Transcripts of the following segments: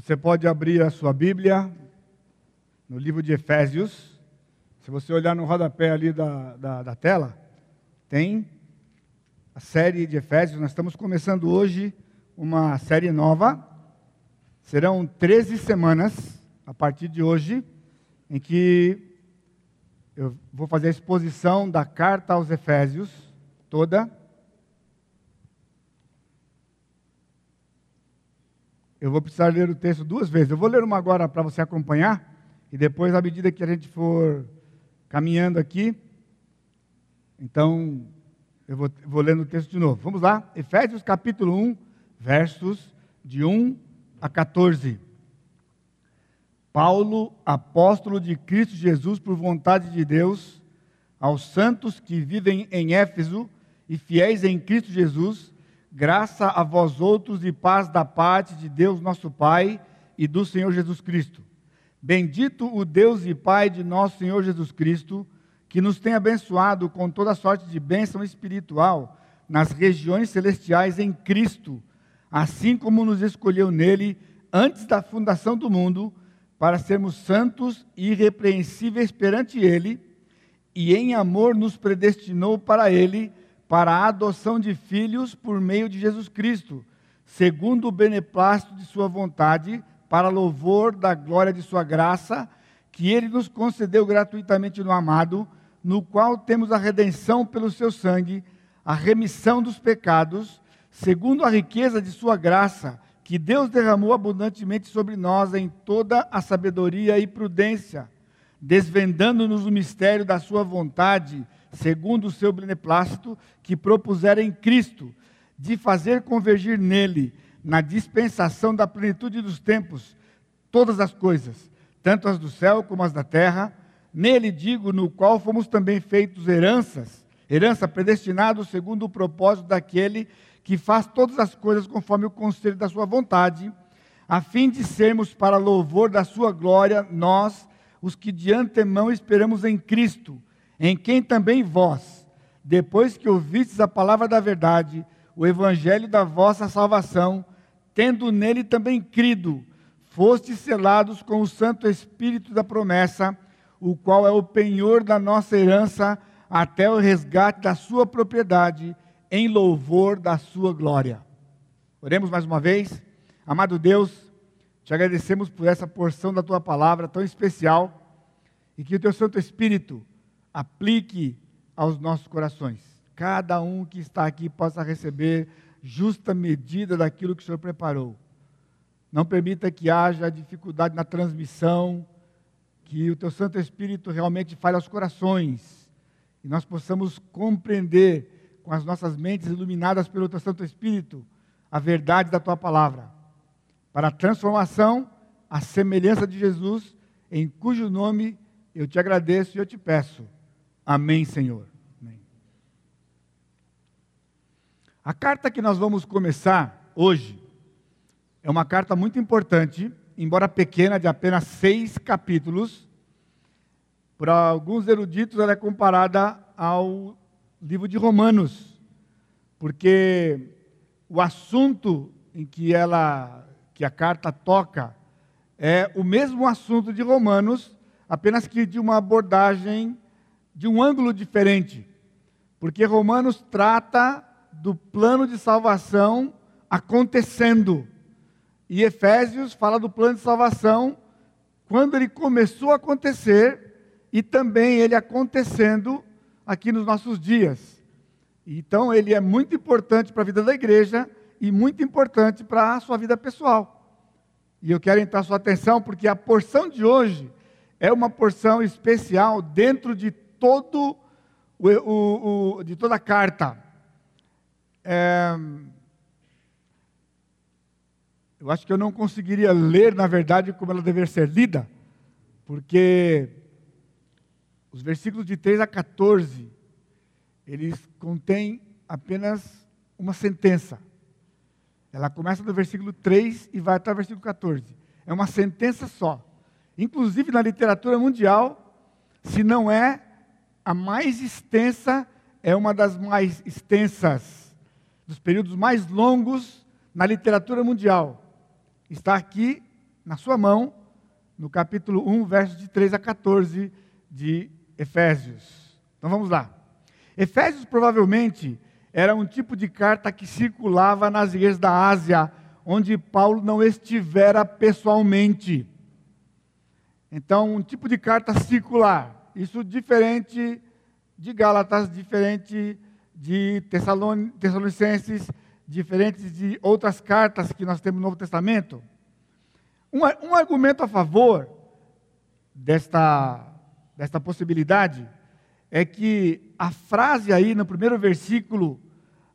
Você pode abrir a sua Bíblia no livro de Efésios. Se você olhar no rodapé ali da, da, da tela, tem a série de Efésios. Nós estamos começando hoje uma série nova. Serão 13 semanas a partir de hoje, em que eu vou fazer a exposição da carta aos Efésios toda. Eu vou precisar ler o texto duas vezes. Eu vou ler uma agora para você acompanhar, e depois, à medida que a gente for caminhando aqui, então eu vou, vou lendo o texto de novo. Vamos lá, Efésios capítulo 1, versos de 1 a 14. Paulo, apóstolo de Cristo Jesus por vontade de Deus, aos santos que vivem em Éfeso e fiéis em Cristo Jesus, Graça a vós outros e paz da parte de Deus nosso Pai e do Senhor Jesus Cristo. Bendito o Deus e Pai de nosso Senhor Jesus Cristo, que nos tem abençoado com toda sorte de bênção espiritual nas regiões celestiais em Cristo, assim como nos escolheu nele antes da fundação do mundo, para sermos santos e irrepreensíveis perante ele, e em amor nos predestinou para ele para a adoção de filhos por meio de Jesus Cristo, segundo o beneplácito de Sua vontade, para louvor da glória de Sua graça, que Ele nos concedeu gratuitamente no amado, no qual temos a redenção pelo Seu sangue, a remissão dos pecados, segundo a riqueza de Sua graça, que Deus derramou abundantemente sobre nós em toda a sabedoria e prudência, desvendando-nos o mistério da Sua vontade segundo o seu beneplácito, que propusera em Cristo, de fazer convergir nele, na dispensação da plenitude dos tempos, todas as coisas, tanto as do céu como as da terra, nele digo, no qual fomos também feitos heranças, herança predestinados segundo o propósito daquele que faz todas as coisas conforme o conselho da sua vontade, a fim de sermos para louvor da sua glória, nós, os que de antemão esperamos em Cristo, em quem também vós, depois que ouvistes a palavra da verdade, o evangelho da vossa salvação, tendo nele também crido, fostes selados com o Santo Espírito da promessa, o qual é o penhor da nossa herança até o resgate da sua propriedade, em louvor da sua glória. Oremos mais uma vez. Amado Deus, te agradecemos por essa porção da tua palavra tão especial e que o teu Santo Espírito aplique aos nossos corações. Cada um que está aqui possa receber justa medida daquilo que o Senhor preparou. Não permita que haja dificuldade na transmissão, que o teu Santo Espírito realmente fale aos corações e nós possamos compreender com as nossas mentes iluminadas pelo teu Santo Espírito a verdade da tua palavra. Para a transformação, a semelhança de Jesus, em cujo nome eu te agradeço e eu te peço Amém, Senhor. Amém. A carta que nós vamos começar hoje é uma carta muito importante, embora pequena, de apenas seis capítulos. Por alguns eruditos, ela é comparada ao livro de Romanos, porque o assunto em que ela, que a carta toca, é o mesmo assunto de Romanos, apenas que de uma abordagem de um ângulo diferente, porque Romanos trata do plano de salvação acontecendo, e Efésios fala do plano de salvação quando ele começou a acontecer e também ele acontecendo aqui nos nossos dias. Então, ele é muito importante para a vida da igreja e muito importante para a sua vida pessoal. E eu quero entrar sua atenção porque a porção de hoje é uma porção especial dentro de todo o, o, o de toda a carta. É, eu acho que eu não conseguiria ler, na verdade, como ela deveria ser lida, porque os versículos de 3 a 14, eles contêm apenas uma sentença. Ela começa no versículo 3 e vai até o versículo 14. É uma sentença só. Inclusive na literatura mundial, se não é a mais extensa é uma das mais extensas, dos períodos mais longos na literatura mundial. Está aqui na sua mão, no capítulo 1, versos de 3 a 14 de Efésios. Então vamos lá. Efésios provavelmente era um tipo de carta que circulava nas igrejas da Ásia, onde Paulo não estivera pessoalmente. Então, um tipo de carta circular. Isso diferente de Gálatas, diferente de Tessalonicenses, diferente de outras cartas que nós temos no Novo Testamento. Um, um argumento a favor desta, desta possibilidade é que a frase aí no primeiro versículo,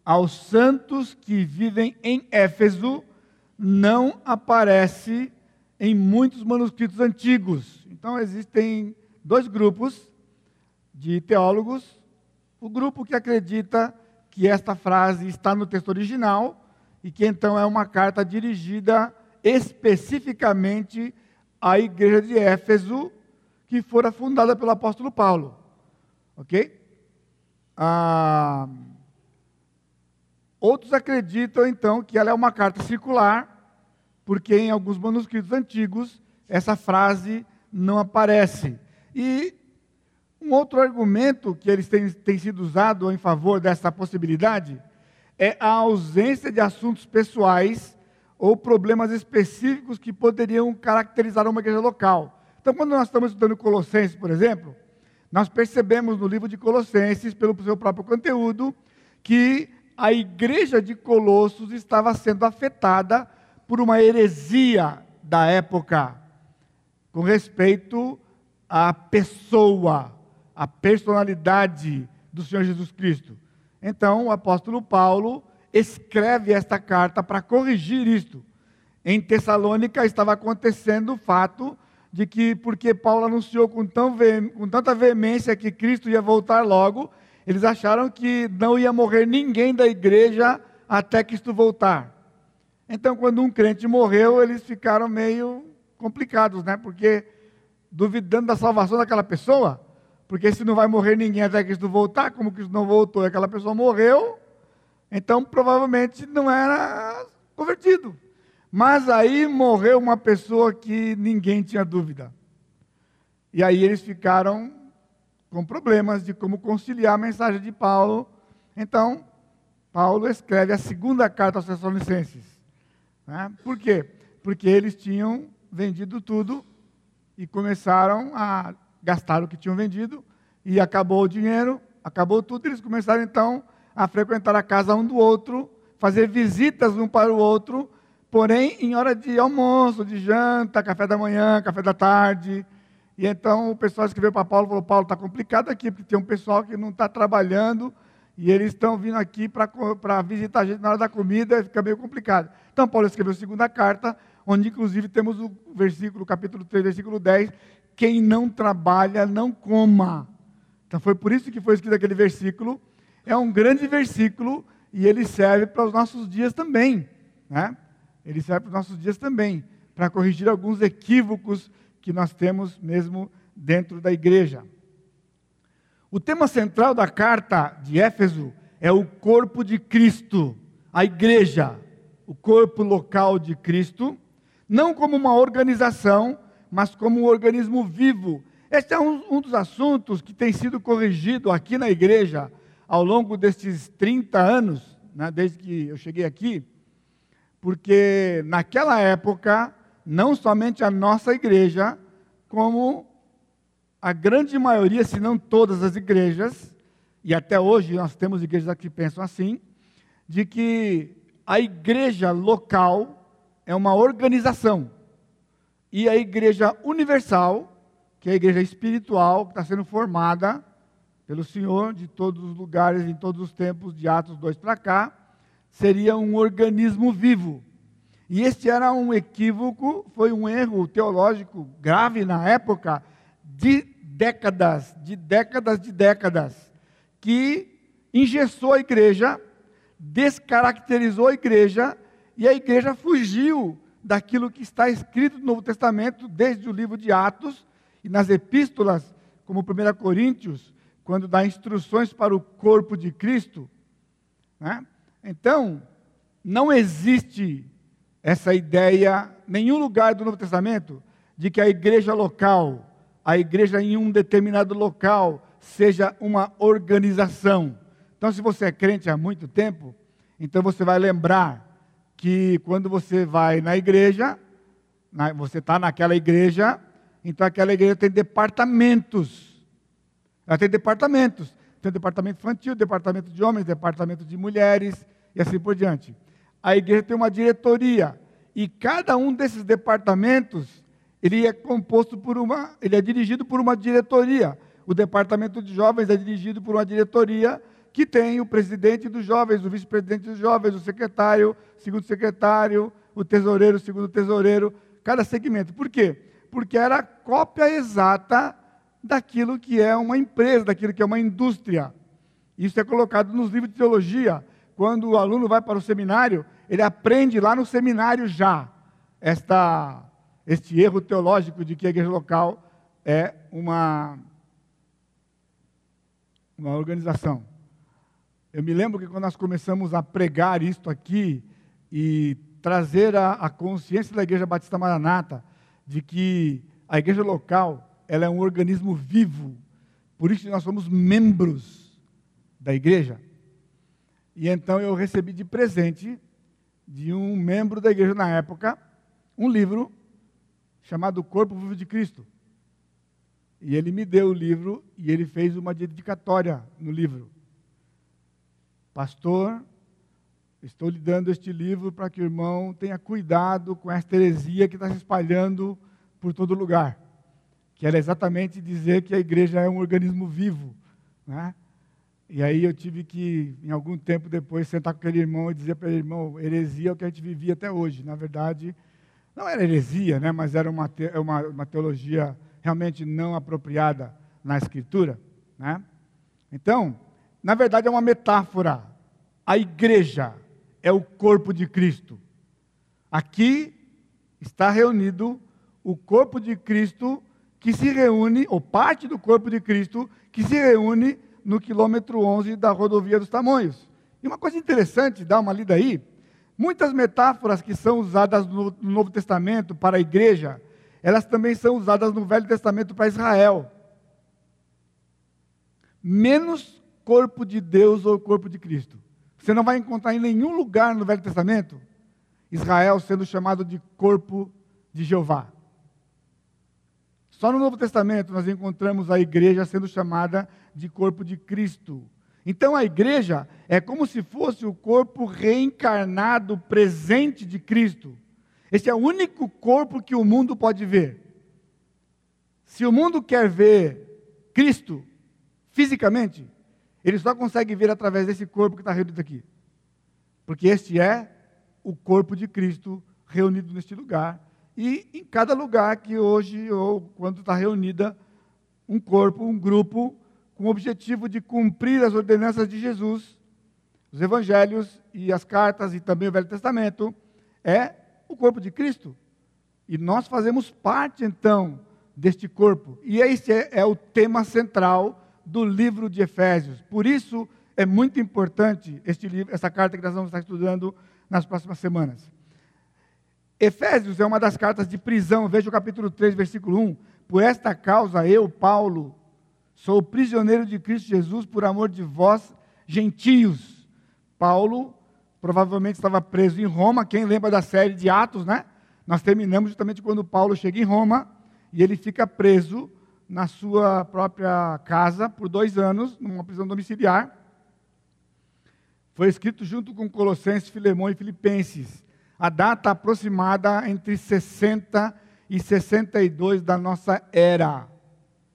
aos santos que vivem em Éfeso, não aparece em muitos manuscritos antigos. Então existem dois grupos de teólogos. O grupo que acredita que esta frase está no texto original e que então é uma carta dirigida especificamente à igreja de Éfeso, que fora fundada pelo apóstolo Paulo. Ok? Ah, outros acreditam então que ela é uma carta circular, porque em alguns manuscritos antigos essa frase não aparece. E um outro argumento que eles têm, têm sido usado em favor dessa possibilidade é a ausência de assuntos pessoais ou problemas específicos que poderiam caracterizar uma igreja local. Então, quando nós estamos estudando Colossenses, por exemplo, nós percebemos no livro de Colossenses, pelo seu próprio conteúdo, que a igreja de Colossos estava sendo afetada por uma heresia da época, com respeito à pessoa, à personalidade do Senhor Jesus Cristo. Então, o apóstolo Paulo escreve esta carta para corrigir isto. Em Tessalônica estava acontecendo o fato de que, porque Paulo anunciou com, tão com tanta veemência que Cristo ia voltar logo, eles acharam que não ia morrer ninguém da igreja até Cristo voltar. Então, quando um crente morreu, eles ficaram meio complicados, né? Porque duvidando da salvação daquela pessoa, porque se não vai morrer ninguém até Cristo voltar, como Cristo não voltou e aquela pessoa morreu, então, provavelmente não era convertido. Mas aí morreu uma pessoa que ninguém tinha dúvida. E aí eles ficaram com problemas de como conciliar a mensagem de Paulo. Então, Paulo escreve a segunda carta aos Tessalonicenses. Né? Por quê? Porque eles tinham vendido tudo e começaram a gastar o que tinham vendido e acabou o dinheiro, acabou tudo. Eles começaram então a frequentar a casa um do outro, fazer visitas um para o outro, porém em hora de almoço, de janta, café da manhã, café da tarde. E então o pessoal escreveu para Paulo, falou, Paulo, está complicado aqui, porque tem um pessoal que não está trabalhando, e eles estão vindo aqui para visitar a gente na hora da comida, fica meio complicado. Então Paulo escreveu a segunda carta, onde inclusive temos o versículo, capítulo 3, versículo 10, quem não trabalha, não coma. Então foi por isso que foi escrito aquele versículo, é um grande versículo e ele serve para os nossos dias também. Né? Ele serve para os nossos dias também, para corrigir alguns equívocos que nós temos mesmo dentro da igreja. O tema central da carta de Éfeso é o corpo de Cristo, a igreja, o corpo local de Cristo, não como uma organização, mas como um organismo vivo. Este é um, um dos assuntos que tem sido corrigido aqui na igreja ao longo destes 30 anos, né, desde que eu cheguei aqui, porque naquela época, não somente a nossa igreja, como a grande maioria, se não todas as igrejas, e até hoje nós temos igrejas que pensam assim, de que a igreja local é uma organização e a igreja universal, que é a igreja espiritual, que está sendo formada pelo Senhor de todos os lugares, em todos os tempos, de Atos 2 para cá, seria um organismo vivo. E este era um equívoco, foi um erro teológico grave na época, de décadas, de décadas, de décadas, que engessou a igreja, descaracterizou a igreja, e a igreja fugiu daquilo que está escrito no Novo Testamento, desde o livro de Atos e nas epístolas, como 1 Coríntios, quando dá instruções para o corpo de Cristo. Né? Então, não existe essa ideia, nenhum lugar do Novo Testamento, de que a igreja local, a igreja em um determinado local, seja uma organização. Então, se você é crente há muito tempo, então você vai lembrar que quando você vai na igreja, você está naquela igreja, então aquela igreja tem departamentos. Ela tem departamentos. Tem o departamento infantil, departamento de homens, departamento de mulheres e assim por diante. A igreja tem uma diretoria e cada um desses departamentos ele é composto por uma, ele é dirigido por uma diretoria. O departamento de jovens é dirigido por uma diretoria que tem o presidente dos jovens, o vice-presidente dos jovens, o secretário, segundo secretário, o tesoureiro, segundo tesoureiro, cada segmento. Por quê? Porque era a cópia exata daquilo que é uma empresa, daquilo que é uma indústria. Isso é colocado nos livros de teologia. Quando o aluno vai para o seminário, ele aprende lá no seminário já esta, este erro teológico de que a igreja local é uma, uma organização. Eu me lembro que quando nós começamos a pregar isto aqui e trazer a, a consciência da Igreja Batista Maranata de que a igreja local ela é um organismo vivo, por isso nós somos membros da igreja. E então eu recebi de presente de um membro da igreja na época um livro chamado Corpo Vivo de Cristo. E ele me deu o livro e ele fez uma dedicatória no livro. Pastor, Estou lhe dando este livro para que o irmão tenha cuidado com esta heresia que está se espalhando por todo lugar. Que era exatamente dizer que a igreja é um organismo vivo. Né? E aí eu tive que, em algum tempo depois, sentar com aquele irmão e dizer para ele, irmão, heresia é o que a gente vivia até hoje. Na verdade, não era heresia, né? mas era uma, te, uma, uma teologia realmente não apropriada na Escritura. Né? Então, na verdade, é uma metáfora. A igreja é o corpo de Cristo. Aqui está reunido o corpo de Cristo que se reúne, ou parte do corpo de Cristo, que se reúne no quilômetro 11 da rodovia dos Tamanhos. E uma coisa interessante, dá uma lida aí, muitas metáforas que são usadas no Novo Testamento para a igreja, elas também são usadas no Velho Testamento para Israel. Menos corpo de Deus ou corpo de Cristo. Você não vai encontrar em nenhum lugar no Velho Testamento Israel sendo chamado de corpo de Jeová. Só no Novo Testamento nós encontramos a igreja sendo chamada de corpo de Cristo. Então a igreja é como se fosse o corpo reencarnado presente de Cristo. Esse é o único corpo que o mundo pode ver. Se o mundo quer ver Cristo fisicamente, ele só consegue ver através desse corpo que está reunido aqui. Porque este é o corpo de Cristo reunido neste lugar. E em cada lugar que hoje, ou quando está reunida, um corpo, um grupo, com o objetivo de cumprir as ordenanças de Jesus, os evangelhos e as cartas e também o Velho Testamento, é o corpo de Cristo. E nós fazemos parte, então, deste corpo. E esse é, é o tema central do livro de Efésios. Por isso é muito importante este livro, essa carta que nós vamos estar estudando nas próximas semanas. Efésios é uma das cartas de prisão, veja o capítulo 3, versículo 1. Por esta causa eu, Paulo, sou prisioneiro de Cristo Jesus por amor de vós, gentios. Paulo provavelmente estava preso em Roma, quem lembra da série de Atos, né? Nós terminamos justamente quando Paulo chega em Roma e ele fica preso na sua própria casa por dois anos, numa prisão domiciliar. Foi escrito junto com Colossenses, Filemão e Filipenses. A data aproximada entre 60 e 62 da nossa era.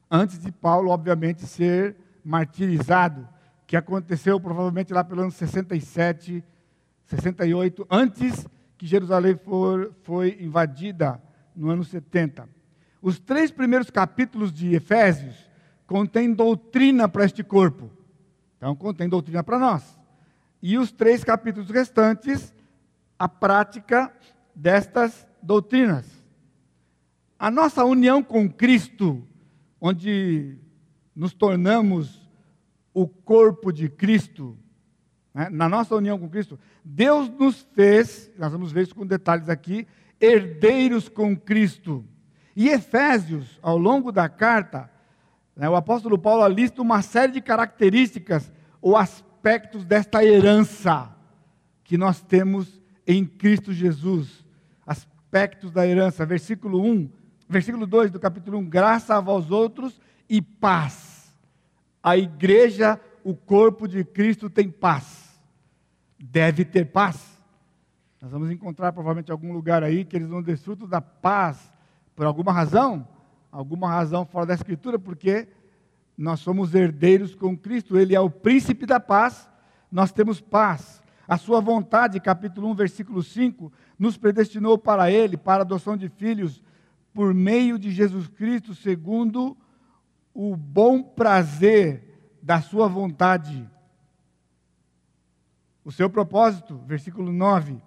Antes de Paulo, obviamente, ser martirizado, que aconteceu provavelmente lá pelo ano 67, 68, antes que Jerusalém for, foi invadida no ano 70. Os três primeiros capítulos de Efésios contêm doutrina para este corpo. Então, contém doutrina para nós. E os três capítulos restantes, a prática destas doutrinas. A nossa união com Cristo, onde nos tornamos o corpo de Cristo, né, na nossa união com Cristo, Deus nos fez, nós vamos ver isso com detalhes aqui, herdeiros com Cristo. E Efésios, ao longo da carta, né, o apóstolo Paulo lista uma série de características ou aspectos desta herança que nós temos em Cristo Jesus. Aspectos da herança, versículo 1, versículo 2 do capítulo 1, graça a vós outros e paz. A igreja, o corpo de Cristo tem paz. Deve ter paz. Nós vamos encontrar provavelmente algum lugar aí que eles não desfrutam da paz por alguma razão, alguma razão fora da Escritura, porque nós somos herdeiros com Cristo, Ele é o príncipe da paz, nós temos paz. A sua vontade, capítulo 1, versículo 5, nos predestinou para Ele, para a adoção de filhos, por meio de Jesus Cristo, segundo o bom prazer da sua vontade. O seu propósito, versículo 9,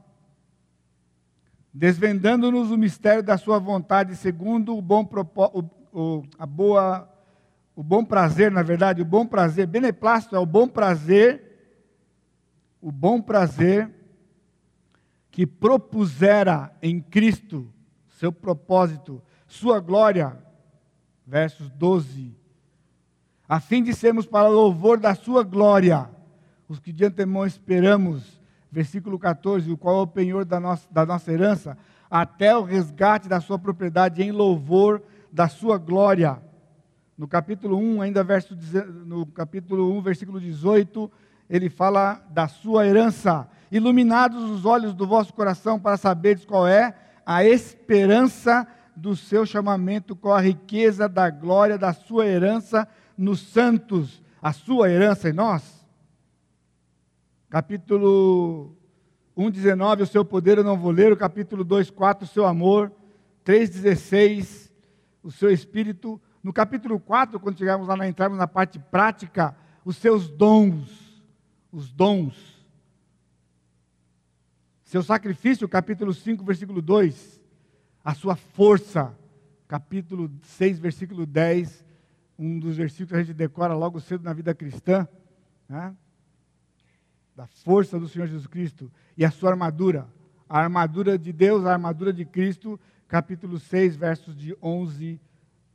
desvendando-nos o mistério da sua vontade, segundo o bom, o, o, a boa, o bom prazer, na verdade, o bom prazer, beneplácito é o bom prazer, o bom prazer que propusera em Cristo seu propósito, sua glória, versos 12, a fim de sermos para louvor da sua glória, os que de antemão esperamos versículo 14, o qual é o penhor da nossa, da nossa herança, até o resgate da sua propriedade em louvor da sua glória. No capítulo 1, ainda verso, no capítulo 1, versículo 18, ele fala da sua herança. Iluminados os olhos do vosso coração para saberes qual é a esperança do seu chamamento, com a riqueza da glória da sua herança nos santos, a sua herança em nós capítulo 1,19, o seu poder eu não vou ler, o capítulo 2,4, o seu amor, 3,16, o seu espírito, no capítulo 4, quando chegarmos lá, entrarmos na parte prática, os seus dons, os dons, seu sacrifício, capítulo 5, versículo 2, a sua força, capítulo 6, versículo 10, um dos versículos que a gente decora logo cedo na vida cristã, né? Da força do Senhor Jesus Cristo e a sua armadura, a armadura de Deus, a armadura de Cristo, capítulo 6, versos de 11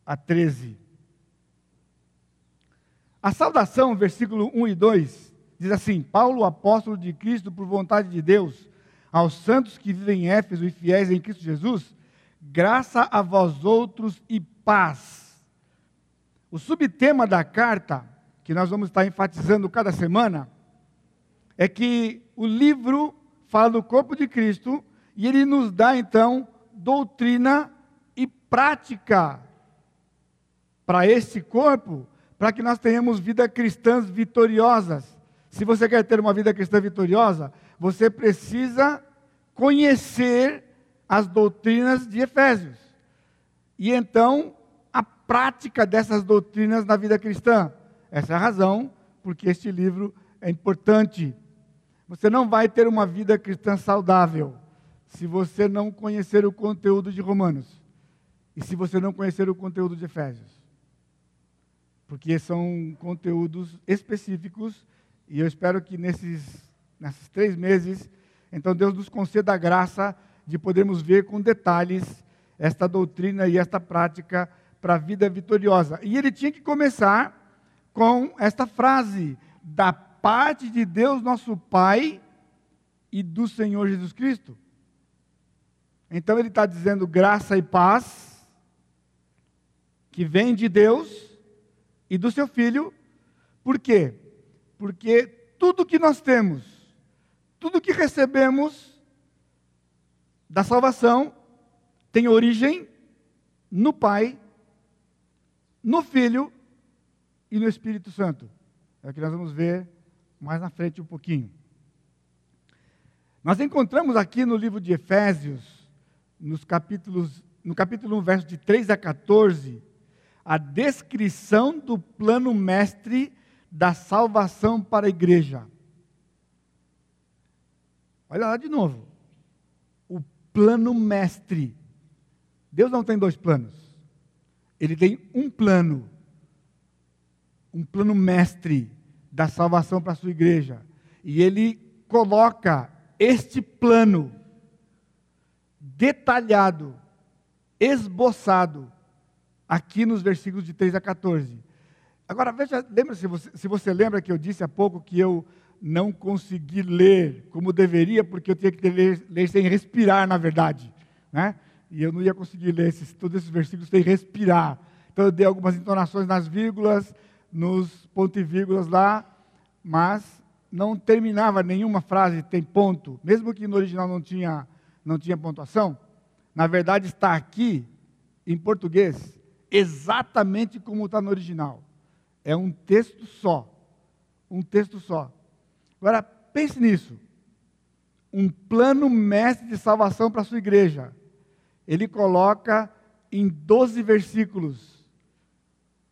a 13. A saudação, versículo 1 e 2, diz assim: Paulo, apóstolo de Cristo, por vontade de Deus, aos santos que vivem em Éfeso e fiéis em Cristo Jesus, graça a vós outros e paz. O subtema da carta, que nós vamos estar enfatizando cada semana, é que o livro fala do corpo de Cristo e ele nos dá então doutrina e prática para esse corpo, para que nós tenhamos vida cristãs vitoriosas. Se você quer ter uma vida cristã vitoriosa, você precisa conhecer as doutrinas de Efésios. E então, a prática dessas doutrinas na vida cristã. Essa é a razão porque este livro é importante. Você não vai ter uma vida cristã saudável se você não conhecer o conteúdo de Romanos e se você não conhecer o conteúdo de Efésios. Porque são conteúdos específicos e eu espero que nesses, nesses três meses, então Deus nos conceda a graça de podermos ver com detalhes esta doutrina e esta prática para a vida vitoriosa. E ele tinha que começar com esta frase: da parte de Deus, nosso Pai, e do Senhor Jesus Cristo. Então ele está dizendo graça e paz, que vem de Deus e do seu Filho, por quê? Porque tudo que nós temos, tudo que recebemos da salvação, tem origem no Pai, no Filho e no Espírito Santo. É o que nós vamos ver mais na frente um pouquinho. Nós encontramos aqui no livro de Efésios, nos capítulos, no capítulo 1, verso de 3 a 14, a descrição do plano mestre da salvação para a igreja. Olha lá de novo. O plano mestre. Deus não tem dois planos. Ele tem um plano. Um plano mestre da salvação para a sua igreja. E ele coloca este plano detalhado, esboçado, aqui nos versículos de 3 a 14. Agora, veja, lembra se você, se você lembra que eu disse há pouco que eu não consegui ler como deveria, porque eu tinha que ler, ler sem respirar, na verdade. Né? E eu não ia conseguir ler esses, todos esses versículos sem respirar. Então eu dei algumas entonações nas vírgulas, nos pontos e vírgulas lá, mas não terminava nenhuma frase, tem ponto. Mesmo que no original não tinha, não tinha pontuação, na verdade está aqui, em português, exatamente como está no original. É um texto só. Um texto só. Agora, pense nisso. Um plano mestre de salvação para a sua igreja. Ele coloca em 12 versículos,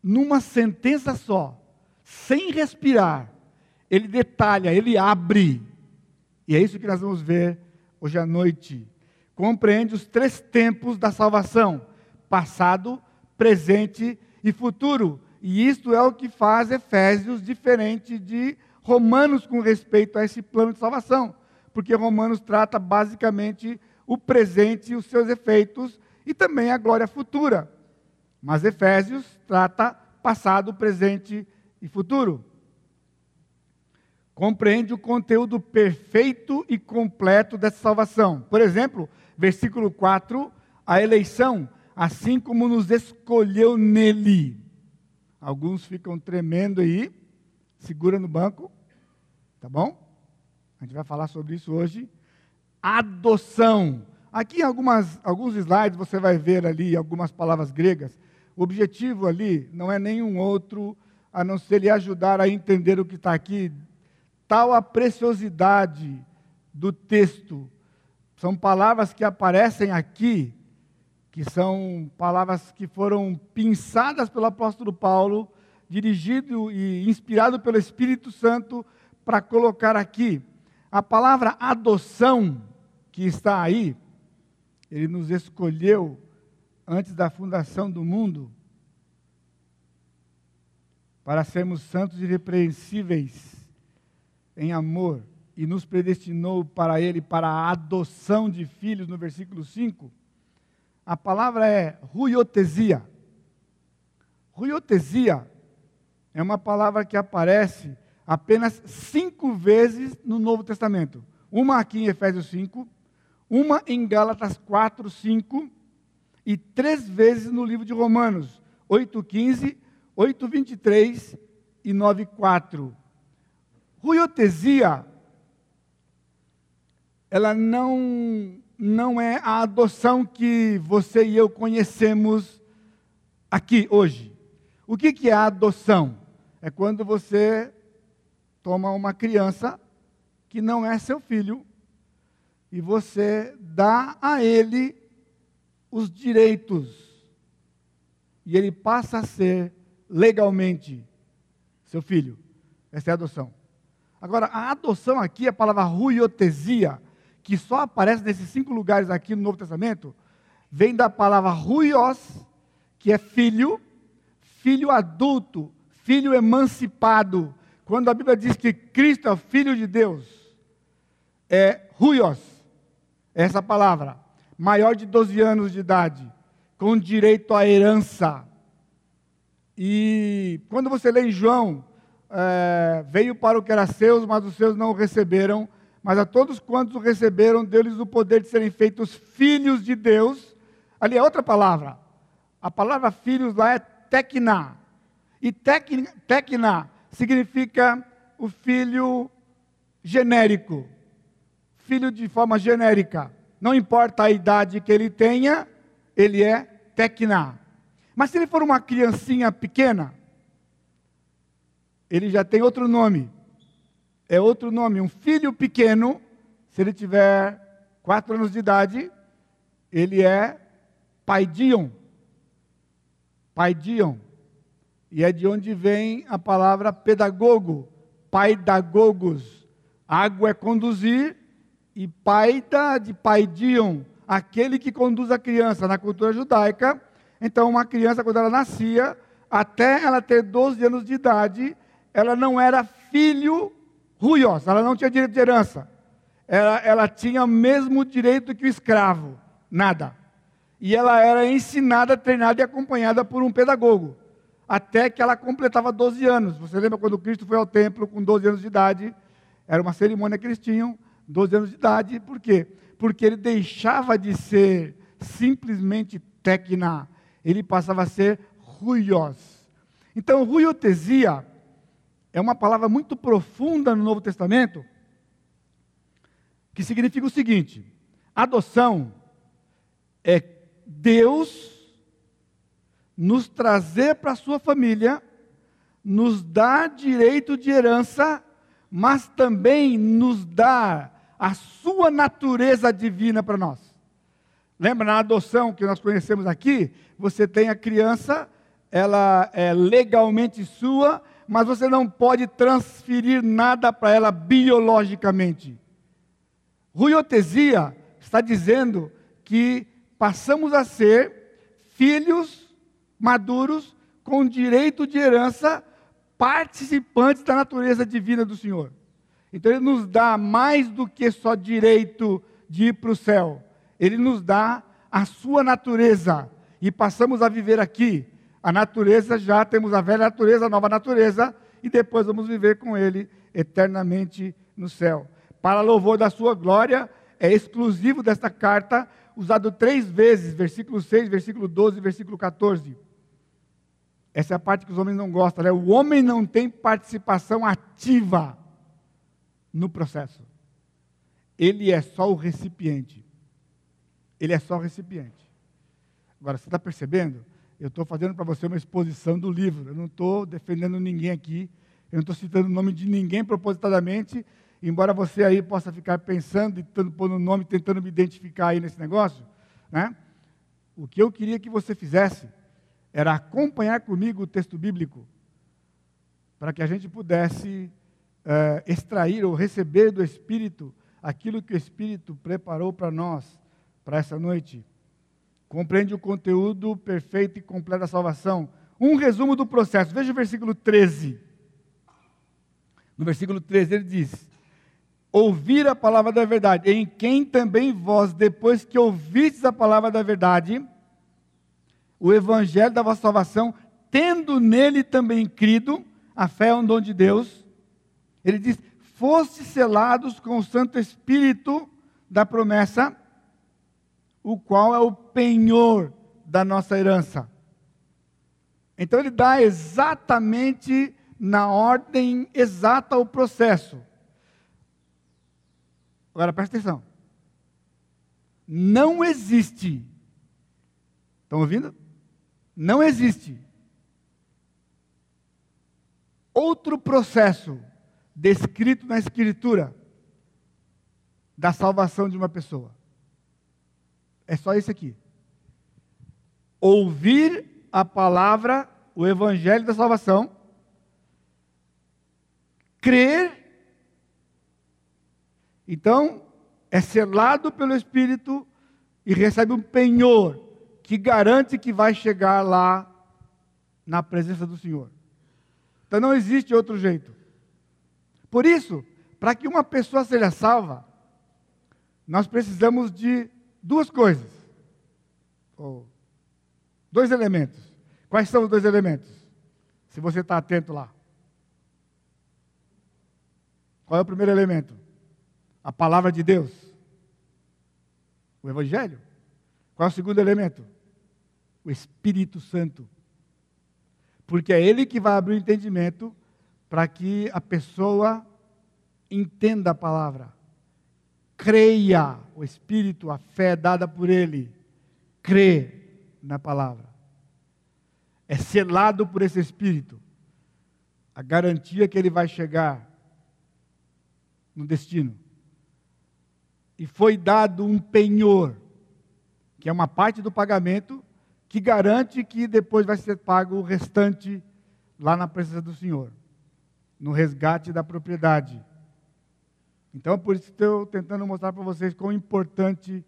numa sentença só, sem respirar. Ele detalha, ele abre. E é isso que nós vamos ver hoje à noite. Compreende os três tempos da salvação: passado, presente e futuro. E isto é o que faz Efésios diferente de Romanos com respeito a esse plano de salvação. Porque Romanos trata basicamente o presente e os seus efeitos e também a glória futura. Mas Efésios trata passado, presente e futuro. Compreende o conteúdo perfeito e completo dessa salvação. Por exemplo, versículo 4, a eleição, assim como nos escolheu nele. Alguns ficam tremendo aí, segura no banco, tá bom? A gente vai falar sobre isso hoje. Adoção. Aqui em algumas, alguns slides você vai ver ali algumas palavras gregas. O objetivo ali não é nenhum outro a não ser lhe ajudar a entender o que está aqui. Tal a preciosidade do texto. São palavras que aparecem aqui que são palavras que foram pinçadas pelo apóstolo Paulo, dirigido e inspirado pelo Espírito Santo para colocar aqui. A palavra adoção, que está aí, ele nos escolheu antes da fundação do mundo para sermos santos e irrepreensíveis em amor e nos predestinou para ele para a adoção de filhos no versículo 5 a palavra é ruiotesia. Ruiotesia é uma palavra que aparece apenas cinco vezes no Novo Testamento. Uma aqui em Efésios 5, uma em Gálatas 4, 5 e três vezes no livro de Romanos 8,15, 8,23 e 9,4. Ruiotesia, ela não não é a adoção que você e eu conhecemos aqui hoje. O que, que é a adoção? É quando você toma uma criança que não é seu filho e você dá a ele os direitos e ele passa a ser legalmente seu filho. Essa é a adoção. Agora, a adoção aqui, a palavra ruiotesia, que só aparece nesses cinco lugares aqui no Novo Testamento, vem da palavra ruios, que é filho, filho adulto, filho emancipado. Quando a Bíblia diz que Cristo é o Filho de Deus, é ruios, é essa palavra, maior de 12 anos de idade, com direito à herança. E quando você lê em João, é, veio para o que era seus, mas os seus não o receberam, mas a todos quantos o receberam, deu-lhes o poder de serem feitos filhos de Deus. Ali é outra palavra. A palavra filhos lá é tekna. E tekna significa o filho genérico. Filho de forma genérica. Não importa a idade que ele tenha, ele é tekna. Mas se ele for uma criancinha pequena, ele já tem outro nome é outro nome. Um filho pequeno, se ele tiver quatro anos de idade, ele é paidion. Paidion. E é de onde vem a palavra pedagogo, paidagogos. Água é conduzir e paida de paidion, aquele que conduz a criança na cultura judaica. Então, uma criança, quando ela nascia, até ela ter 12 anos de idade, ela não era filho ruios, ela não tinha direito de herança. Ela, ela tinha o mesmo direito que o escravo, nada. E ela era ensinada, treinada e acompanhada por um pedagogo, até que ela completava 12 anos. Você lembra quando Cristo foi ao templo com 12 anos de idade? Era uma cerimônia que eles tinham, 12 anos de idade, por quê? Porque ele deixava de ser simplesmente tecna, ele passava a ser ruios. Então, ruiotesia é uma palavra muito profunda no Novo Testamento, que significa o seguinte: adoção é Deus nos trazer para a sua família, nos dar direito de herança, mas também nos dar a sua natureza divina para nós. Lembra na adoção que nós conhecemos aqui? Você tem a criança, ela é legalmente sua, mas você não pode transferir nada para ela biologicamente. Ruiotesia está dizendo que passamos a ser filhos maduros com direito de herança, participantes da natureza divina do Senhor. Então ele nos dá mais do que só direito de ir para o céu. Ele nos dá a sua natureza e passamos a viver aqui. A natureza já temos a velha natureza, a nova natureza e depois vamos viver com ele eternamente no céu. Para louvor da sua glória, é exclusivo desta carta, usado três vezes, versículo 6, versículo 12 e versículo 14. Essa é a parte que os homens não gostam, né? O homem não tem participação ativa no processo. Ele é só o recipiente. Ele é só o recipiente. Agora, você está percebendo? Eu estou fazendo para você uma exposição do livro. Eu não estou defendendo ninguém aqui. Eu não estou citando o nome de ninguém propositadamente. Embora você aí possa ficar pensando e tentando pôr no nome, tentando me identificar aí nesse negócio. Né? O que eu queria que você fizesse era acompanhar comigo o texto bíblico, para que a gente pudesse uh, extrair ou receber do Espírito aquilo que o Espírito preparou para nós, para essa noite. Compreende o conteúdo perfeito e completo da salvação. Um resumo do processo. Veja o versículo 13. No versículo 13 ele diz: Ouvir a palavra da verdade, em quem também vós, depois que ouvistes a palavra da verdade, o evangelho da vossa salvação, tendo nele também crido, a fé é um dom de Deus. Ele diz: foste selados com o Santo Espírito da promessa, o qual é o penhor da nossa herança. Então ele dá exatamente na ordem exata o processo. Agora presta atenção. Não existe. Estão ouvindo? Não existe outro processo descrito na Escritura da salvação de uma pessoa. É só esse aqui. Ouvir a palavra, o evangelho da salvação, crer. Então, é selado pelo Espírito e recebe um penhor que garante que vai chegar lá na presença do Senhor. Então não existe outro jeito. Por isso, para que uma pessoa seja salva, nós precisamos de duas coisas. Ou dois elementos. Quais são os dois elementos? Se você está atento lá. Qual é o primeiro elemento? A palavra de Deus. O Evangelho. Qual é o segundo elemento? O Espírito Santo. Porque é Ele que vai abrir o entendimento para que a pessoa entenda a palavra. Creia o Espírito, a fé dada por Ele. Crê na palavra. É selado por esse Espírito. A garantia que ele vai chegar no destino. E foi dado um penhor que é uma parte do pagamento que garante que depois vai ser pago o restante lá na presença do Senhor, no resgate da propriedade. Então, por isso estou tentando mostrar para vocês quão importante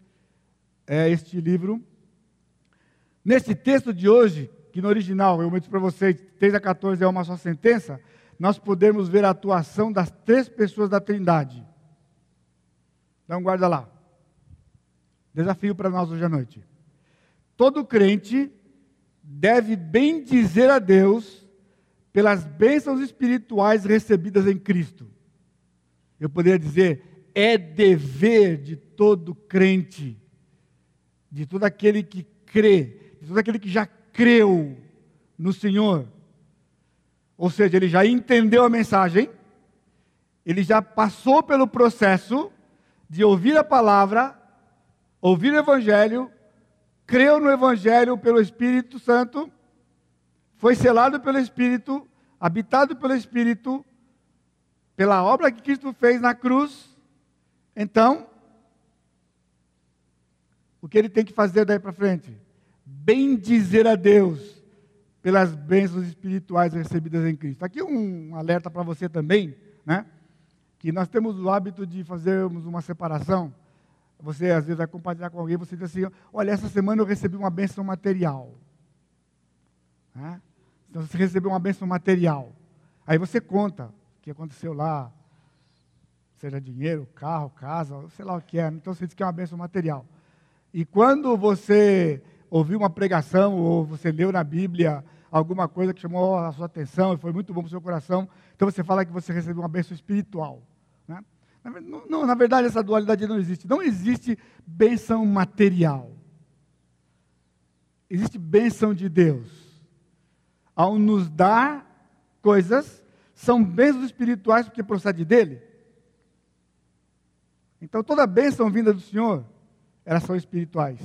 é este livro. Nesse texto de hoje, que no original, eu disse para vocês, 3 a 14 é uma só sentença, nós podemos ver a atuação das três pessoas da Trindade. Então, guarda lá. Desafio para nós hoje à noite. Todo crente deve bem dizer a Deus pelas bênçãos espirituais recebidas em Cristo. Eu poderia dizer, é dever de todo crente, de todo aquele que crê, de todo aquele que já creu no Senhor. Ou seja, ele já entendeu a mensagem, ele já passou pelo processo de ouvir a palavra, ouvir o Evangelho, creu no Evangelho pelo Espírito Santo, foi selado pelo Espírito, habitado pelo Espírito, pela obra que Cristo fez na cruz. Então, o que ele tem que fazer daí para frente? Bem dizer a Deus pelas bênçãos espirituais recebidas em Cristo. Aqui um alerta para você também, né? Que nós temos o hábito de fazermos uma separação você às vezes vai compartilhar com alguém, você diz assim: Olha, essa semana eu recebi uma bênção material. Né? Então você recebeu uma bênção material. Aí você conta o que aconteceu lá, seja dinheiro, carro, casa, sei lá o que é. Então você diz que é uma bênção material. E quando você ouviu uma pregação ou você leu na Bíblia alguma coisa que chamou a sua atenção e foi muito bom para o seu coração, então você fala que você recebeu uma bênção espiritual. Né? Não, na verdade, essa dualidade não existe. Não existe bênção material. Existe bênção de Deus. Ao nos dar coisas, são bênçãos espirituais porque procede dele. Então, toda bênção vinda do Senhor, elas são espirituais.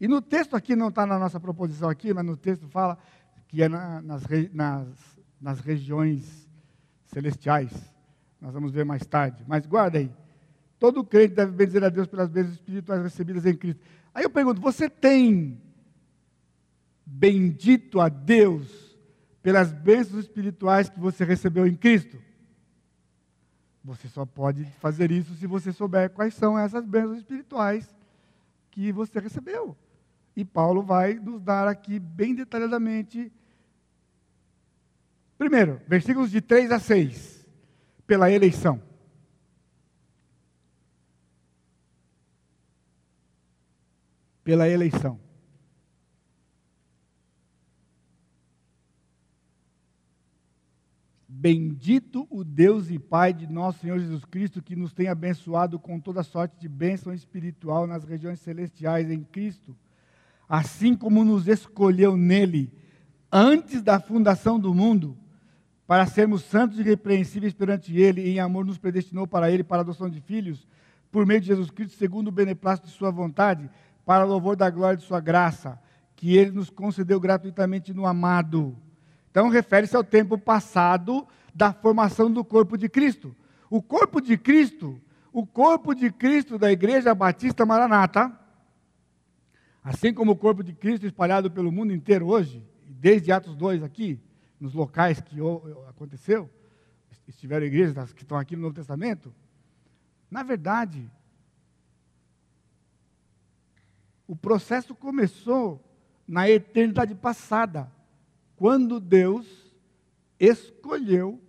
E no texto aqui, não está na nossa proposição aqui, mas no texto fala que é na, nas, nas, nas regiões celestiais. Nós vamos ver mais tarde. Mas guarda aí. Todo crente deve bendizer a Deus pelas bênçãos espirituais recebidas em Cristo. Aí eu pergunto: você tem bendito a Deus pelas bênçãos espirituais que você recebeu em Cristo? Você só pode fazer isso se você souber quais são essas bênçãos espirituais que você recebeu. E Paulo vai nos dar aqui bem detalhadamente. Primeiro, versículos de 3 a 6 pela eleição. Pela eleição. Bendito o Deus e Pai de nosso Senhor Jesus Cristo, que nos tem abençoado com toda sorte de bênção espiritual nas regiões celestiais em Cristo, assim como nos escolheu nele antes da fundação do mundo para sermos santos e irrepreensíveis perante Ele, e em amor nos predestinou para Ele, para a adoção de filhos, por meio de Jesus Cristo, segundo o beneplácito de Sua vontade, para louvor da glória de Sua graça, que Ele nos concedeu gratuitamente no amado. Então, refere-se ao tempo passado da formação do corpo de Cristo. O corpo de Cristo, o corpo de Cristo da Igreja Batista Maranata, assim como o corpo de Cristo espalhado pelo mundo inteiro hoje, desde Atos 2 aqui, nos locais que aconteceu, estiveram igrejas que estão aqui no Novo Testamento, na verdade, o processo começou na eternidade passada, quando Deus escolheu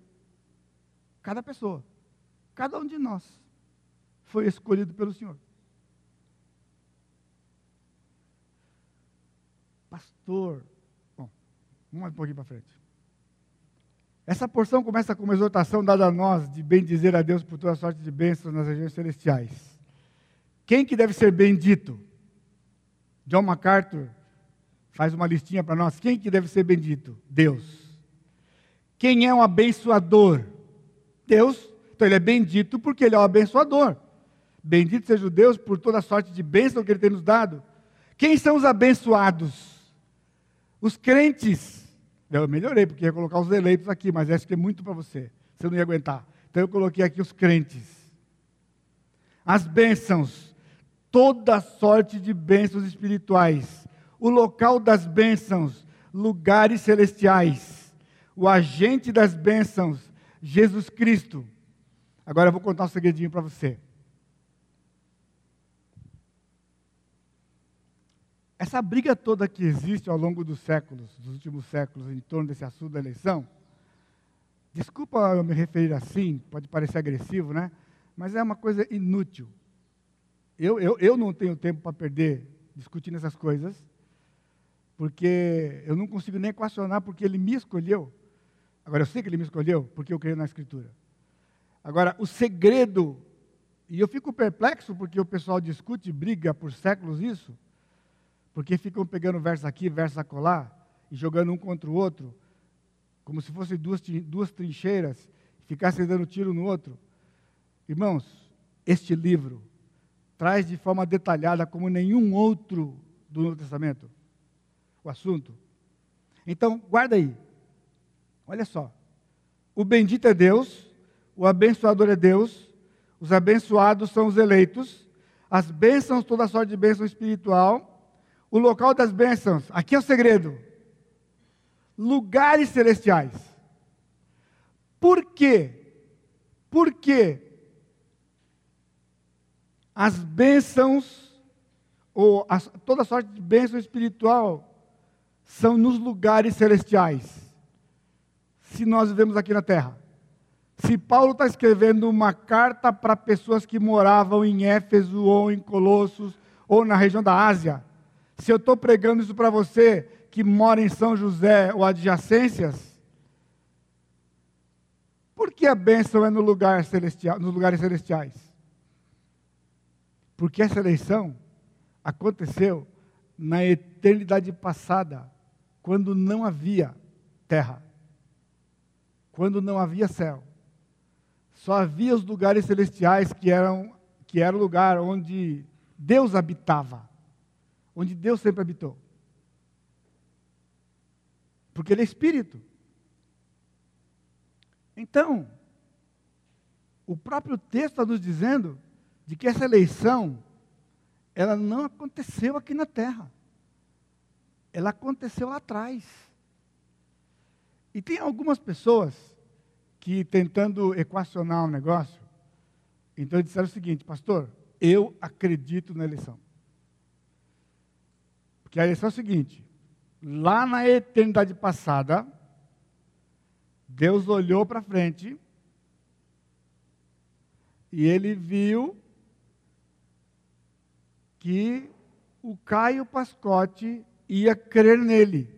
cada pessoa, cada um de nós foi escolhido pelo Senhor. Pastor, bom, vamos um pouquinho para frente. Essa porção começa com uma exortação dada a nós de bem dizer a Deus por toda sorte de bênçãos nas regiões celestiais. Quem que deve ser bendito? John MacArthur faz uma listinha para nós. Quem que deve ser bendito? Deus. Quem é um abençoador? Deus. Então ele é bendito porque ele é o um abençoador. Bendito seja o Deus por toda sorte de bênção que ele tem nos dado. Quem são os abençoados? Os crentes eu melhorei, porque ia colocar os eleitos aqui, mas acho que é muito para você. Você não ia aguentar. Então eu coloquei aqui os crentes. As bênçãos. Toda sorte de bênçãos espirituais. O local das bênçãos. Lugares celestiais. O agente das bênçãos. Jesus Cristo. Agora eu vou contar um segredinho para você. Essa briga toda que existe ao longo dos séculos, dos últimos séculos, em torno desse assunto da eleição, Desculpa eu me referir assim, pode parecer agressivo, né? Mas é uma coisa inútil. Eu, eu, eu não tenho tempo para perder discutindo essas coisas, porque eu não consigo nem equacionar porque ele me escolheu. Agora, eu sei que ele me escolheu porque eu creio na Escritura. Agora, o segredo, e eu fico perplexo porque o pessoal discute e briga por séculos isso, porque ficam pegando verso aqui, verso acolá, e jogando um contra o outro, como se fossem duas, duas trincheiras, ficassem dando tiro no outro. Irmãos, este livro traz de forma detalhada, como nenhum outro do Novo Testamento, o assunto. Então, guarda aí. Olha só. O bendito é Deus, o abençoador é Deus, os abençoados são os eleitos, as bênçãos, toda sorte de bênção espiritual, o local das bênçãos, aqui é o segredo lugares celestiais. Por quê? Porque as bênçãos, ou as, toda sorte de bênção espiritual, são nos lugares celestiais. Se nós vivemos aqui na terra. Se Paulo está escrevendo uma carta para pessoas que moravam em Éfeso ou em Colossos ou na região da Ásia, se eu estou pregando isso para você, que mora em São José ou adjacências, por que a bênção é no lugar celestial, nos lugares celestiais? Porque essa eleição aconteceu na eternidade passada, quando não havia terra, quando não havia céu. Só havia os lugares celestiais que eram que era o lugar onde Deus habitava, onde Deus sempre habitou. Porque ele é espírito. Então, o próprio texto está nos dizendo de que essa eleição, ela não aconteceu aqui na terra. Ela aconteceu lá atrás. E tem algumas pessoas que, tentando equacionar o um negócio, então disseram o seguinte, pastor, eu acredito na eleição. Porque a eleição é o seguinte: lá na eternidade passada, Deus olhou para frente e ele viu que o Caio Pascotti ia crer nele.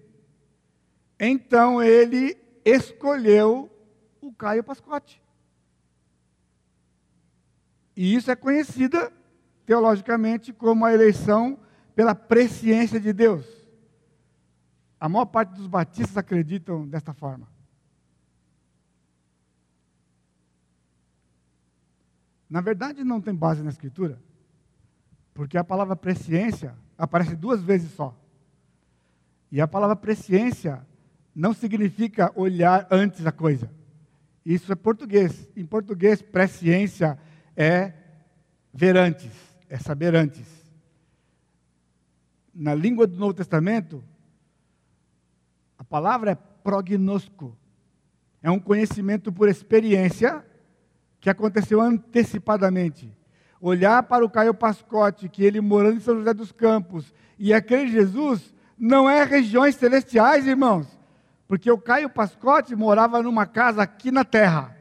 Então ele escolheu o Caio Pascotti. E isso é conhecida teologicamente como a eleição pela presciência de Deus. A maior parte dos batistas acreditam desta forma. Na verdade, não tem base na Escritura, porque a palavra presciência aparece duas vezes só. E a palavra presciência não significa olhar antes a coisa. Isso é português. Em português, presciência é ver antes, é saber antes. Na língua do Novo Testamento, a palavra é prognosco. É um conhecimento por experiência que aconteceu antecipadamente. Olhar para o Caio Pascotti, que ele morando em São José dos Campos, e aquele Jesus, não é regiões celestiais, irmãos. Porque o Caio Pascotti morava numa casa aqui na terra.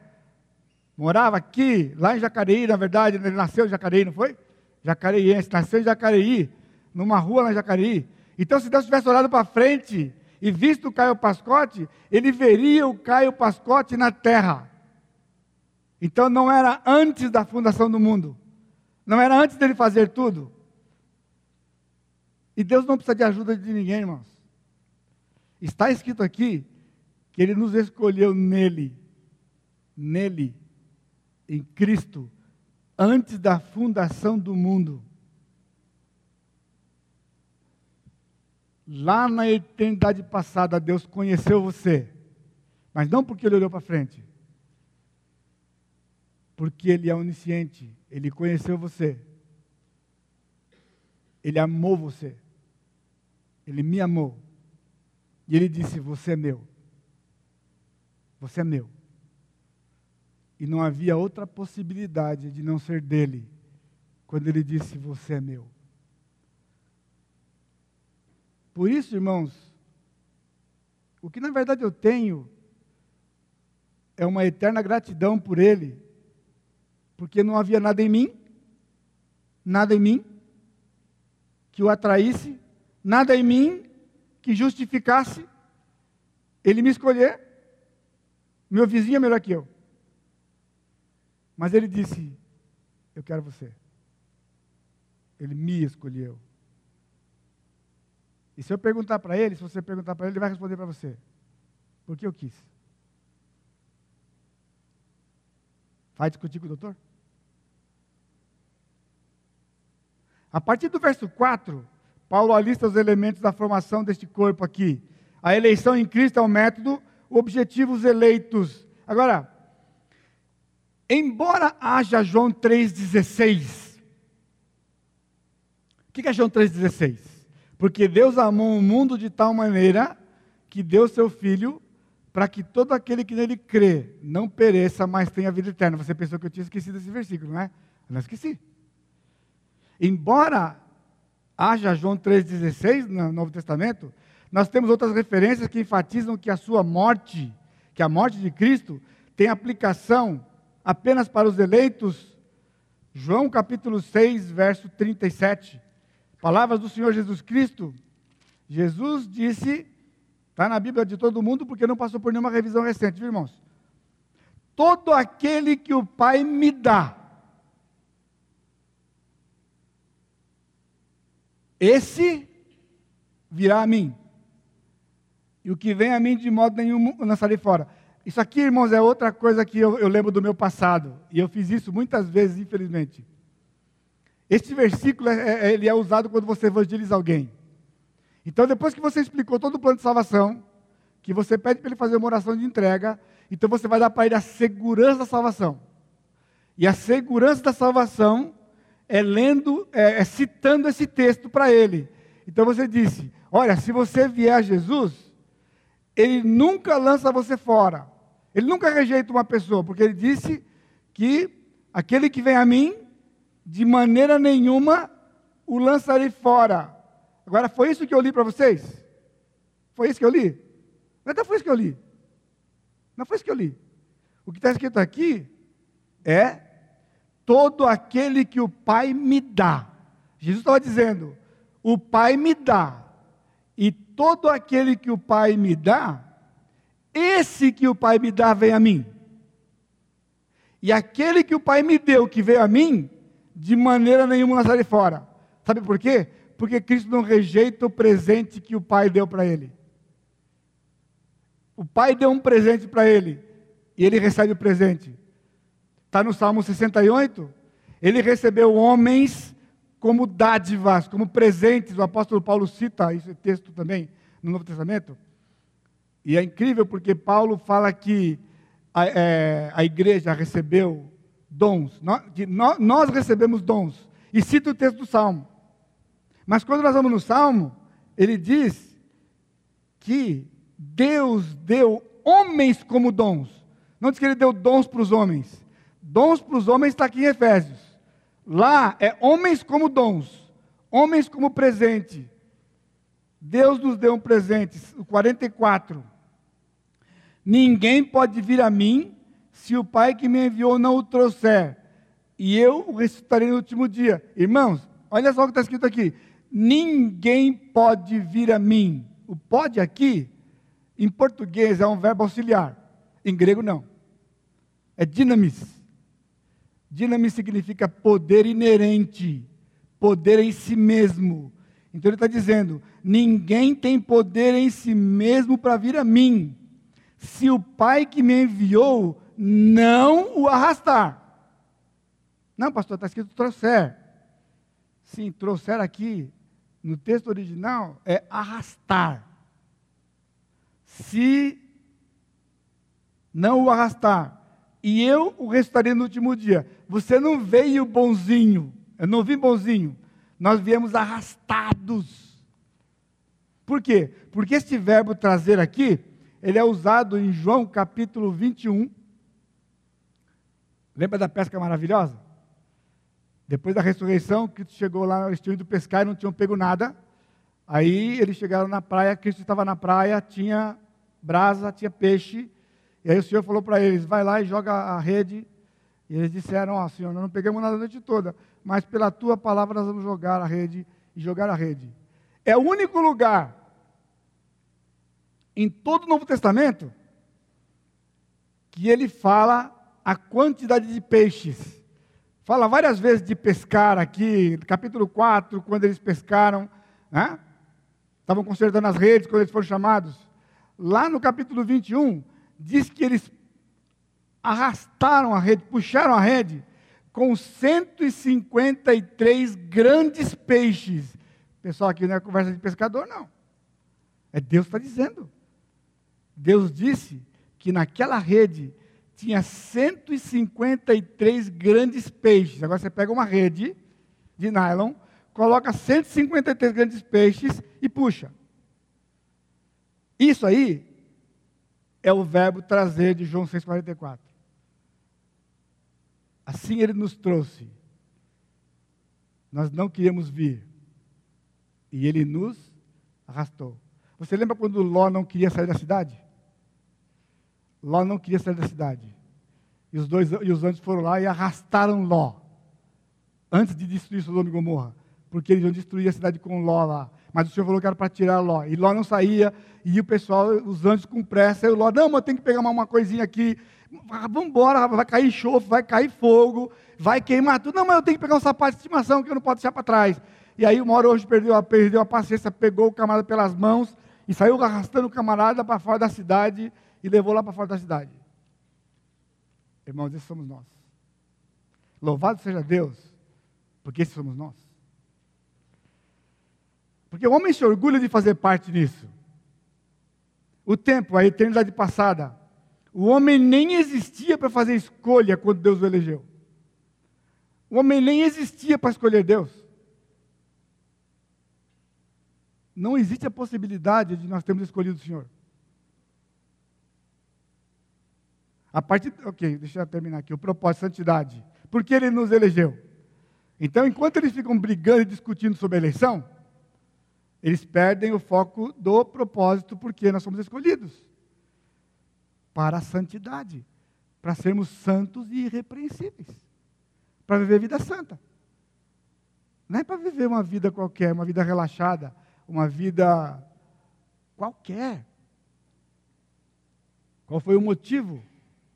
Morava aqui, lá em Jacareí, na verdade, ele nasceu em Jacareí, não foi? Jacareiense, nasceu em Jacareí, numa rua na Jacareí. Então, se Deus tivesse olhado para frente e visto o Caio Pascotti, ele veria o Caio Pascotti na terra. Então não era antes da fundação do mundo. Não era antes dele fazer tudo. E Deus não precisa de ajuda de ninguém, irmãos. Está escrito aqui que ele nos escolheu nele, nele, em Cristo, antes da fundação do mundo. Lá na eternidade passada, Deus conheceu você. Mas não porque ele olhou para frente. Porque ele é onisciente. Ele conheceu você. Ele amou você. Ele me amou. E ele disse: Você é meu. Você é meu. E não havia outra possibilidade de não ser dele, quando ele disse: Você é meu. Por isso, irmãos, o que na verdade eu tenho é uma eterna gratidão por Ele, porque não havia nada em mim, nada em mim que o atraísse, nada em mim que justificasse ele me escolher. Meu vizinho é melhor que eu. Mas ele disse: Eu quero você. Ele me escolheu. E se eu perguntar para ele, se você perguntar para ele, ele vai responder para você. Porque eu quis. Vai discutir com o doutor? A partir do verso 4, Paulo alista os elementos da formação deste corpo aqui. A eleição em Cristo é o método, objetivos eleitos. Agora, embora haja João 3,16, o que é João 3,16? Porque Deus amou o mundo de tal maneira que deu seu Filho para que todo aquele que nele crê não pereça, mas tenha vida eterna. Você pensou que eu tinha esquecido esse versículo, não é? Eu não esqueci. Embora haja João 3,16 no Novo Testamento, nós temos outras referências que enfatizam que a sua morte, que a morte de Cristo, tem aplicação apenas para os eleitos. João capítulo 6, verso 37. Palavras do Senhor Jesus Cristo. Jesus disse, está na Bíblia de todo mundo, porque não passou por nenhuma revisão recente, viu, irmãos? Todo aquele que o Pai me dá, esse virá a mim. E o que vem a mim, de modo nenhum, lançarei fora. Isso aqui, irmãos, é outra coisa que eu, eu lembro do meu passado. E eu fiz isso muitas vezes, infelizmente. Este versículo é, é, ele é usado quando você evangeliza alguém. Então, depois que você explicou todo o plano de salvação, que você pede para ele fazer uma oração de entrega, então você vai dar para ele a segurança da salvação. E a segurança da salvação é lendo, é, é citando esse texto para ele. Então você disse: Olha, se você vier a Jesus, ele nunca lança você fora. Ele nunca rejeita uma pessoa, porque ele disse que aquele que vem a mim, de maneira nenhuma o lançarei fora. Agora, foi isso que eu li para vocês? Foi isso que eu li? Não foi isso que eu li. Não foi isso que eu li. O que está escrito aqui é todo aquele que o Pai me dá. Jesus estava dizendo: o Pai me dá, e todo aquele que o Pai me dá, esse que o Pai me dá vem a mim. E aquele que o Pai me deu, que veio a mim, de maneira nenhuma lançarei fora. Sabe por quê? Porque Cristo não rejeita o presente que o Pai deu para ele. O Pai deu um presente para ele, e ele recebe o presente. Está no Salmo 68. Ele recebeu homens como dádivas, como presentes. O apóstolo Paulo cita esse texto também no Novo Testamento. E é incrível porque Paulo fala que a, é, a igreja recebeu dons, que nós recebemos dons. E cita o texto do Salmo. Mas quando nós vamos no Salmo, ele diz que Deus deu homens como dons. Não diz que ele deu dons para os homens. Dons para os homens está aqui em Efésios. Lá é homens como dons, homens como presente. Deus nos deu um presente. O 44. Ninguém pode vir a mim se o Pai que me enviou não o trouxer. E eu o ressuscitarei no último dia. Irmãos, olha só o que está escrito aqui. Ninguém pode vir a mim. O pode aqui, em português, é um verbo auxiliar. Em grego, não. É dinamis. Dinamis significa poder inerente, poder em si mesmo. Então ele está dizendo: ninguém tem poder em si mesmo para vir a mim, se o Pai que me enviou não o arrastar. Não, pastor, está escrito trouxer. Sim, trouxer aqui, no texto original, é arrastar. Se não o arrastar, e eu o ressuscitarei no último dia. Você não veio bonzinho, eu não vim bonzinho, nós viemos arrastados. Por quê? Porque este verbo trazer aqui, ele é usado em João capítulo 21. Lembra da pesca maravilhosa? Depois da ressurreição, Cristo chegou lá, eles tinham ido pescar e não tinham pego nada. Aí eles chegaram na praia, Cristo estava na praia, tinha brasa, tinha peixe, E aí o Senhor falou para eles: vai lá e joga a rede. E eles disseram: Ó, oh, Senhor, nós não pegamos nada a noite toda, mas pela tua palavra nós vamos jogar a rede e jogar a rede. É o único lugar em todo o Novo Testamento que ele fala a quantidade de peixes. Fala várias vezes de pescar aqui, capítulo 4, quando eles pescaram, né? estavam consertando as redes quando eles foram chamados. Lá no capítulo 21, diz que eles arrastaram a rede, puxaram a rede com 153 grandes peixes. Pessoal, aqui não é conversa de pescador, não. É Deus está dizendo. Deus disse que naquela rede tinha 153 grandes peixes. Agora você pega uma rede de nylon, coloca 153 grandes peixes e puxa. Isso aí é o verbo trazer de João 6,44. Assim ele nos trouxe. Nós não queríamos vir. E ele nos arrastou. Você lembra quando Ló não queria sair da cidade? Ló não queria sair da cidade. E os, dois, e os anjos foram lá e arrastaram Ló. Antes de destruir Sodoma e Gomorra. Porque eles iam destruir a cidade com Ló lá. Mas o Senhor falou que era para tirar Ló. E Ló não saía. E o pessoal, os anjos com pressa. E o Ló, não, mas tem que pegar uma, uma coisinha aqui. Vamos embora, vai cair enxofre, vai cair fogo, vai queimar tudo. Não, mas eu tenho que pegar um sapato de estimação que eu não posso deixar para trás. E aí uma hora hoje perdeu, perdeu a paciência, pegou o camarada pelas mãos e saiu arrastando o camarada para fora da cidade e levou lá para fora da cidade. Irmãos, esses somos nós. Louvado seja Deus, porque esses somos nós. Porque o homem se orgulha de fazer parte disso. O tempo, a eternidade passada, o homem nem existia para fazer escolha quando Deus o elegeu. O homem nem existia para escolher Deus. Não existe a possibilidade de nós termos escolhido o Senhor. A partir, ok, deixa eu terminar aqui. O propósito, santidade. Por que ele nos elegeu? Então, enquanto eles ficam brigando e discutindo sobre a eleição, eles perdem o foco do propósito, porque nós somos escolhidos para a santidade, para sermos santos e irrepreensíveis, para viver vida santa. Não é para viver uma vida qualquer, uma vida relaxada, uma vida qualquer. Qual foi o motivo?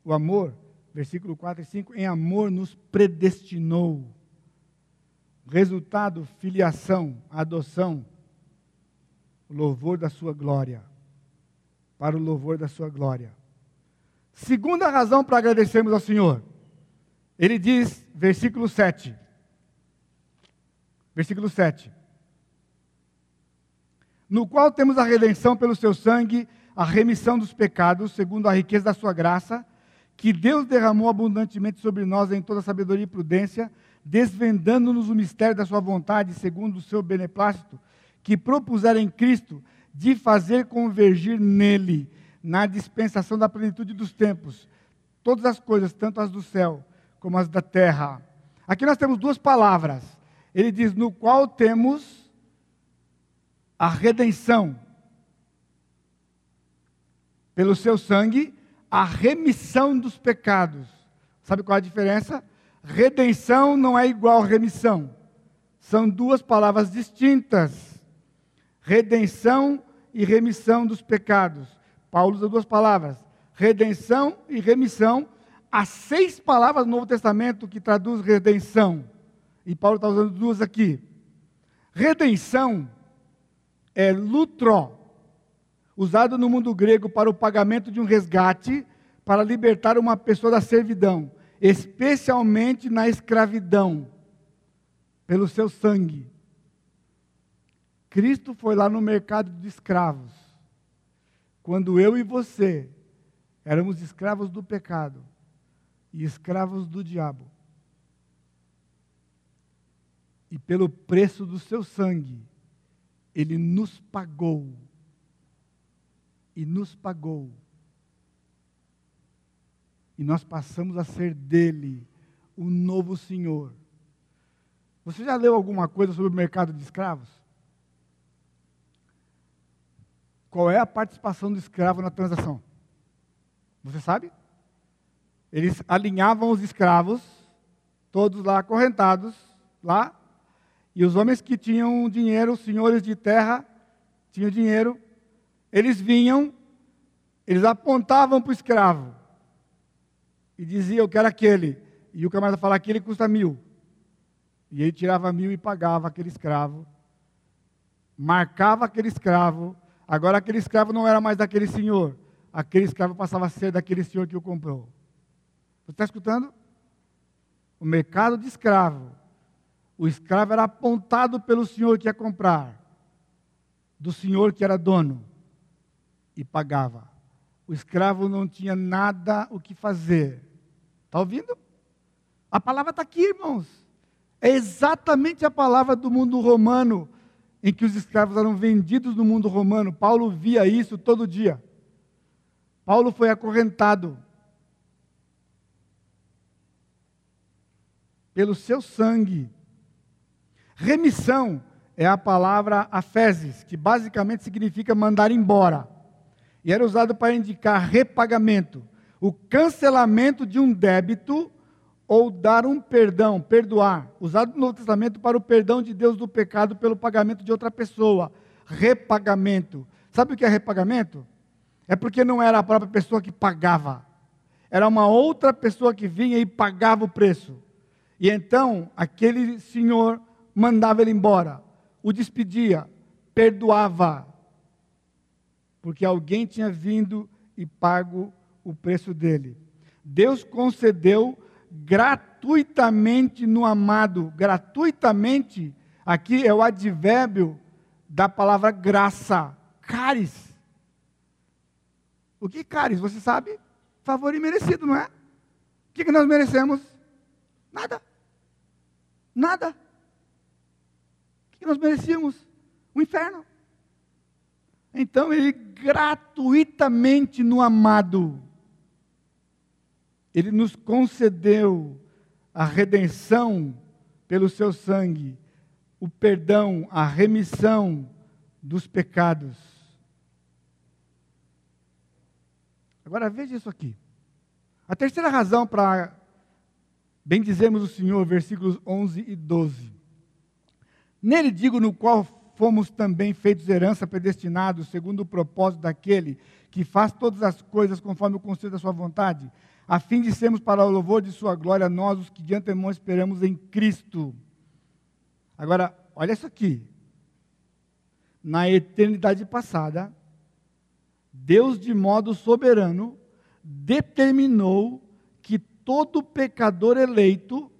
O amor. Versículo 4 e 5. Em amor nos predestinou. Resultado, filiação, adoção, louvor da sua glória. Para o louvor da sua glória. Segunda razão para agradecermos ao Senhor. Ele diz, versículo 7. Versículo 7. No qual temos a redenção pelo seu sangue, a remissão dos pecados, segundo a riqueza da sua graça, que Deus derramou abundantemente sobre nós em toda sabedoria e prudência, desvendando-nos o mistério da sua vontade, segundo o seu beneplácito, que propuseram em Cristo de fazer convergir nele na dispensação da plenitude dos tempos, todas as coisas, tanto as do céu como as da terra. Aqui nós temos duas palavras. Ele diz: no qual temos a redenção pelo seu sangue, a remissão dos pecados. Sabe qual é a diferença? Redenção não é igual a remissão. São duas palavras distintas. Redenção e remissão dos pecados. Paulo usa duas palavras: redenção e remissão. Há seis palavras no Novo Testamento que traduz redenção. E Paulo está usando duas aqui. Redenção é lutro, usado no mundo grego para o pagamento de um resgate, para libertar uma pessoa da servidão, especialmente na escravidão, pelo seu sangue. Cristo foi lá no mercado de escravos quando eu e você éramos escravos do pecado e escravos do diabo. E pelo preço do seu sangue, ele nos pagou. E nos pagou. E nós passamos a ser dele o novo Senhor. Você já leu alguma coisa sobre o mercado de escravos? Qual é a participação do escravo na transação? Você sabe? Eles alinhavam os escravos, todos lá acorrentados, lá, e os homens que tinham dinheiro, os senhores de terra, tinham dinheiro, eles vinham, eles apontavam para o escravo e diziam, eu quero aquele. E o camarada falava, aquele custa mil. E ele tirava mil e pagava aquele escravo. Marcava aquele escravo. Agora aquele escravo não era mais daquele senhor. Aquele escravo passava a ser daquele senhor que o comprou. Você está escutando? O mercado de escravo o escravo era apontado pelo senhor que ia comprar, do senhor que era dono, e pagava. O escravo não tinha nada o que fazer. Está ouvindo? A palavra está aqui, irmãos. É exatamente a palavra do mundo romano, em que os escravos eram vendidos no mundo romano. Paulo via isso todo dia. Paulo foi acorrentado pelo seu sangue Remissão é a palavra afeses, que basicamente significa mandar embora. E era usado para indicar repagamento, o cancelamento de um débito ou dar um perdão, perdoar, usado no Novo Testamento para o perdão de Deus do pecado pelo pagamento de outra pessoa. Repagamento. Sabe o que é repagamento? É porque não era a própria pessoa que pagava, era uma outra pessoa que vinha e pagava o preço. E então, aquele senhor mandava ele embora, o despedia, perdoava, porque alguém tinha vindo e pago o preço dele. Deus concedeu gratuitamente no amado, gratuitamente, aqui é o advérbio da palavra graça, caris. O que caris? Você sabe? Favor imerecido, não é? O que, que nós merecemos? Nada. Nada que nós merecíamos? O inferno. Então ele gratuitamente no amado, ele nos concedeu a redenção pelo seu sangue, o perdão, a remissão dos pecados. Agora veja isso aqui. A terceira razão para bendizermos o Senhor, versículos 11 e 12. Nele digo, no qual fomos também feitos herança, predestinados, segundo o propósito daquele que faz todas as coisas conforme o conselho da sua vontade, a fim de sermos para o louvor de sua glória, nós os que de antemão esperamos em Cristo. Agora, olha isso aqui. Na eternidade passada, Deus, de modo soberano, determinou que todo pecador eleito,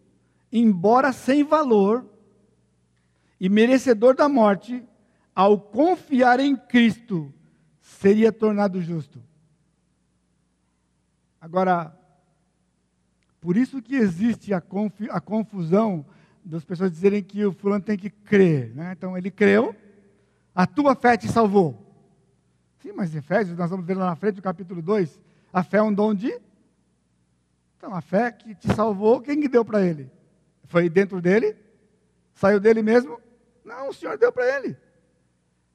embora sem valor, e merecedor da morte, ao confiar em Cristo, seria tornado justo. Agora, por isso que existe a, a confusão das pessoas dizerem que o fulano tem que crer. Né? Então, ele creu, a tua fé te salvou. Sim, mas Efésios, nós vamos ver lá na frente, no capítulo 2, a fé é um dom de... Então, a fé que te salvou, quem que deu para ele? Foi dentro dele? Saiu dele mesmo? Não, o Senhor deu para ele.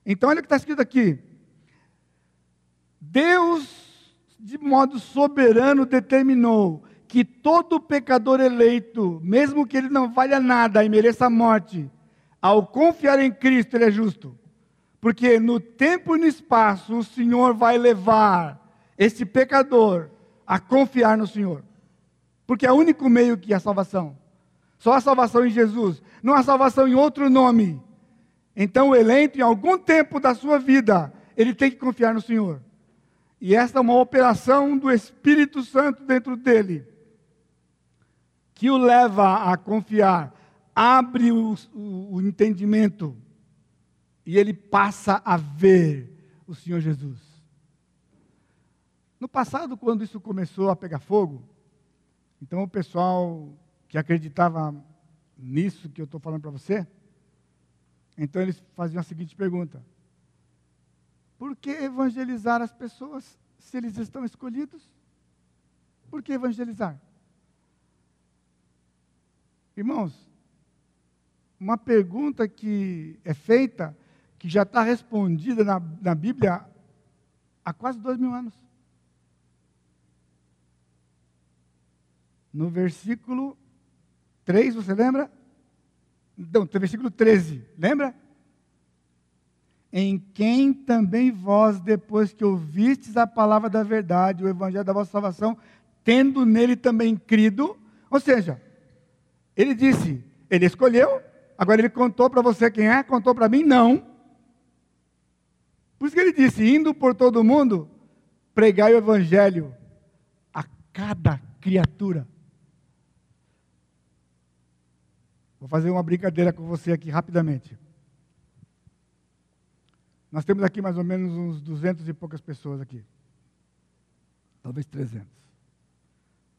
Então, olha o que está escrito aqui. Deus, de modo soberano, determinou que todo pecador eleito, mesmo que ele não valha nada e mereça a morte, ao confiar em Cristo, ele é justo. Porque no tempo e no espaço, o Senhor vai levar esse pecador a confiar no Senhor. Porque é o único meio que há salvação. Só a salvação em Jesus, não há salvação em outro nome. Então o eleito, em algum tempo da sua vida, ele tem que confiar no Senhor. E esta é uma operação do Espírito Santo dentro dele, que o leva a confiar, abre o, o, entendimento, e ele passa a ver o Senhor Jesus. No passado, quando isso começou a pegar fogo, então o pessoal que acreditava nisso que eu estou falando para você, então eles faziam a seguinte pergunta: Por que evangelizar as pessoas se eles estão escolhidos? Por que evangelizar? Irmãos, uma pergunta que é feita, que já está respondida na, na Bíblia há quase dois mil anos. No versículo 3, você lembra? Não, versículo 13, lembra? Em quem também vós, depois que ouvistes a palavra da verdade, o evangelho da vossa salvação, tendo nele também crido, ou seja, ele disse, ele escolheu, agora ele contou para você quem é, contou para mim, não. Por isso que ele disse, indo por todo mundo, pregai o evangelho a cada criatura. Vou fazer uma brincadeira com você aqui rapidamente. Nós temos aqui mais ou menos uns 200 e poucas pessoas aqui. Talvez 300.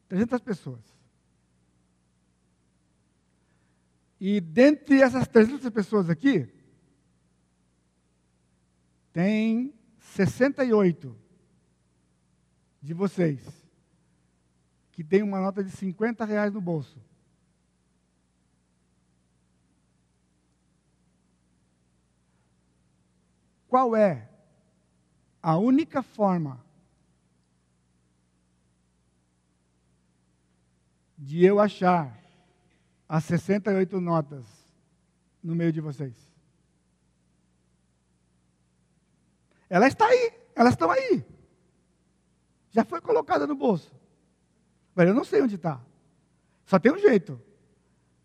300 pessoas. E dentre essas 300 pessoas aqui, tem 68 de vocês que tem uma nota de 50 reais no bolso. Qual é a única forma de eu achar as 68 notas no meio de vocês? Ela está aí, elas estão aí. Já foi colocada no bolso. Mas eu não sei onde está. Só tem um jeito.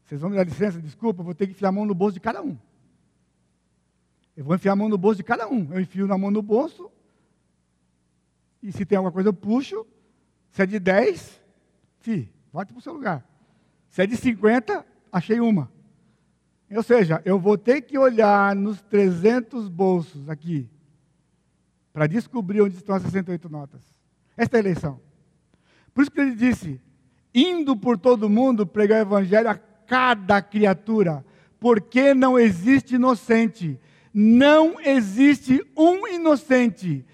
Vocês vão me dar licença, desculpa, vou ter que enfiar a mão no bolso de cada um. Eu vou enfiar a mão no bolso de cada um. Eu enfio na mão no bolso. E se tem alguma coisa, eu puxo. Se é de 10, fi, volte para o seu lugar. Se é de 50, achei uma. Ou seja, eu vou ter que olhar nos 300 bolsos aqui para descobrir onde estão as 68 notas. Esta é a eleição. Por isso que ele disse: indo por todo mundo pregar o evangelho a cada criatura, porque não existe inocente não existe um inocente.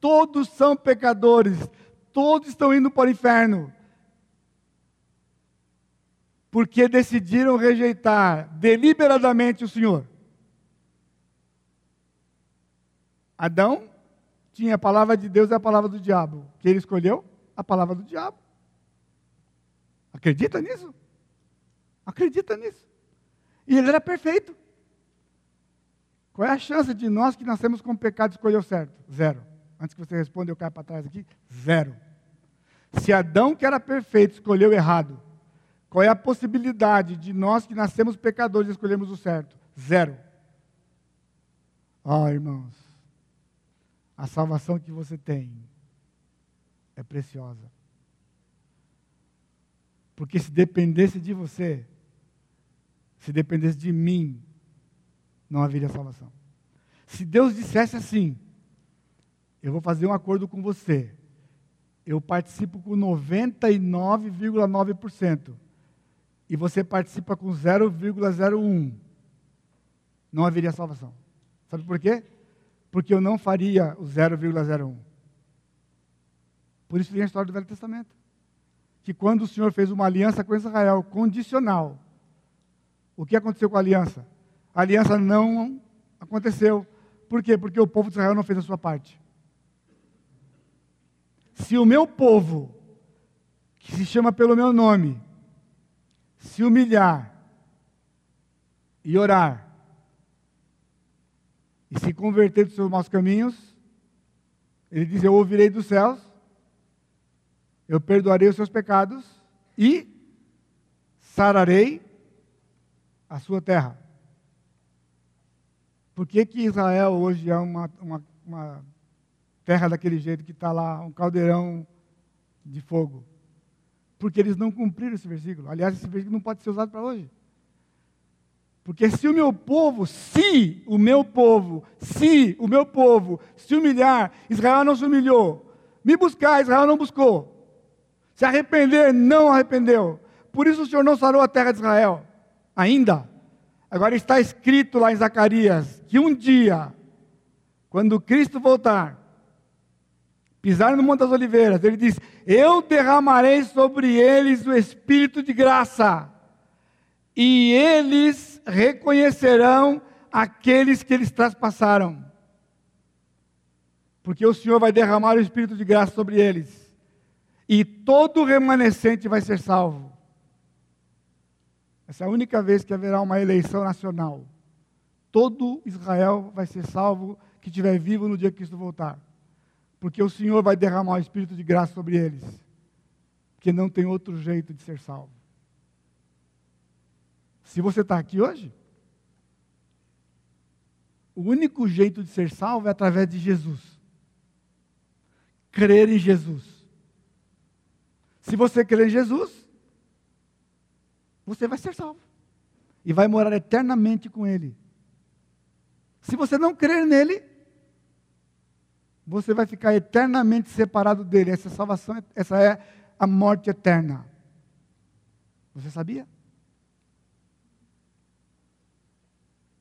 Todos são pecadores. Todos estão indo para o inferno. Porque decidiram rejeitar deliberadamente o Senhor. Adão tinha a palavra de Deus e a palavra do diabo. Que ele escolheu? A palavra do diabo. Acredita nisso? Acredita nisso. E ele era perfeito. Qual é a chance de nós que nascemos com pecado escolher o certo? Zero. Antes que você responda, eu caio para trás aqui. Zero. Se Adão, que era perfeito, escolheu errado, qual é a possibilidade de nós que nascemos pecadores escolhermos o certo? Zero. Ah, oh, irmãos, a salvação que você tem é preciosa. Porque se dependesse de você, se dependesse de mim, não haveria salvação. Se Deus dissesse assim, eu vou fazer um acordo com você, eu participo com 99,9% e você participa com 0,01%, não haveria salvação. Sabe por quê? Porque eu não faria o 0,01%. Por isso vem a história do Velho Testamento. Que quando o Senhor fez uma aliança com Israel, condicional, o que aconteceu com a aliança? A aliança não aconteceu. Por quê? Porque o povo de Israel não fez a sua parte. Se o meu povo, que se chama pelo meu nome, se humilhar e orar, e se converter dos seus maus caminhos, ele diz: Eu ouvirei dos céus, eu perdoarei os seus pecados e sararei a sua terra. Por que, que Israel hoje é uma, uma, uma terra daquele jeito que está lá, um caldeirão de fogo? Porque eles não cumpriram esse versículo. Aliás, esse versículo não pode ser usado para hoje. Porque se o meu povo, se o meu povo, se o meu povo se humilhar, Israel não se humilhou. Me buscar, Israel não buscou. Se arrepender, não arrependeu. Por isso o Senhor não sarou a terra de Israel. Ainda. Agora está escrito lá em Zacarias que um dia, quando Cristo voltar, pisar no Monte das Oliveiras, ele diz: Eu derramarei sobre eles o espírito de graça, e eles reconhecerão aqueles que eles traspassaram. Porque o Senhor vai derramar o espírito de graça sobre eles. E todo remanescente vai ser salvo. Essa é a única vez que haverá uma eleição nacional. Todo Israel vai ser salvo que estiver vivo no dia que Cristo voltar. Porque o Senhor vai derramar o Espírito de graça sobre eles. Porque não tem outro jeito de ser salvo. Se você está aqui hoje, o único jeito de ser salvo é através de Jesus. Crer em Jesus. Se você crer em Jesus, você vai ser salvo. E vai morar eternamente com Ele. Se você não crer nele, você vai ficar eternamente separado dele. Essa salvação, essa é a morte eterna. Você sabia?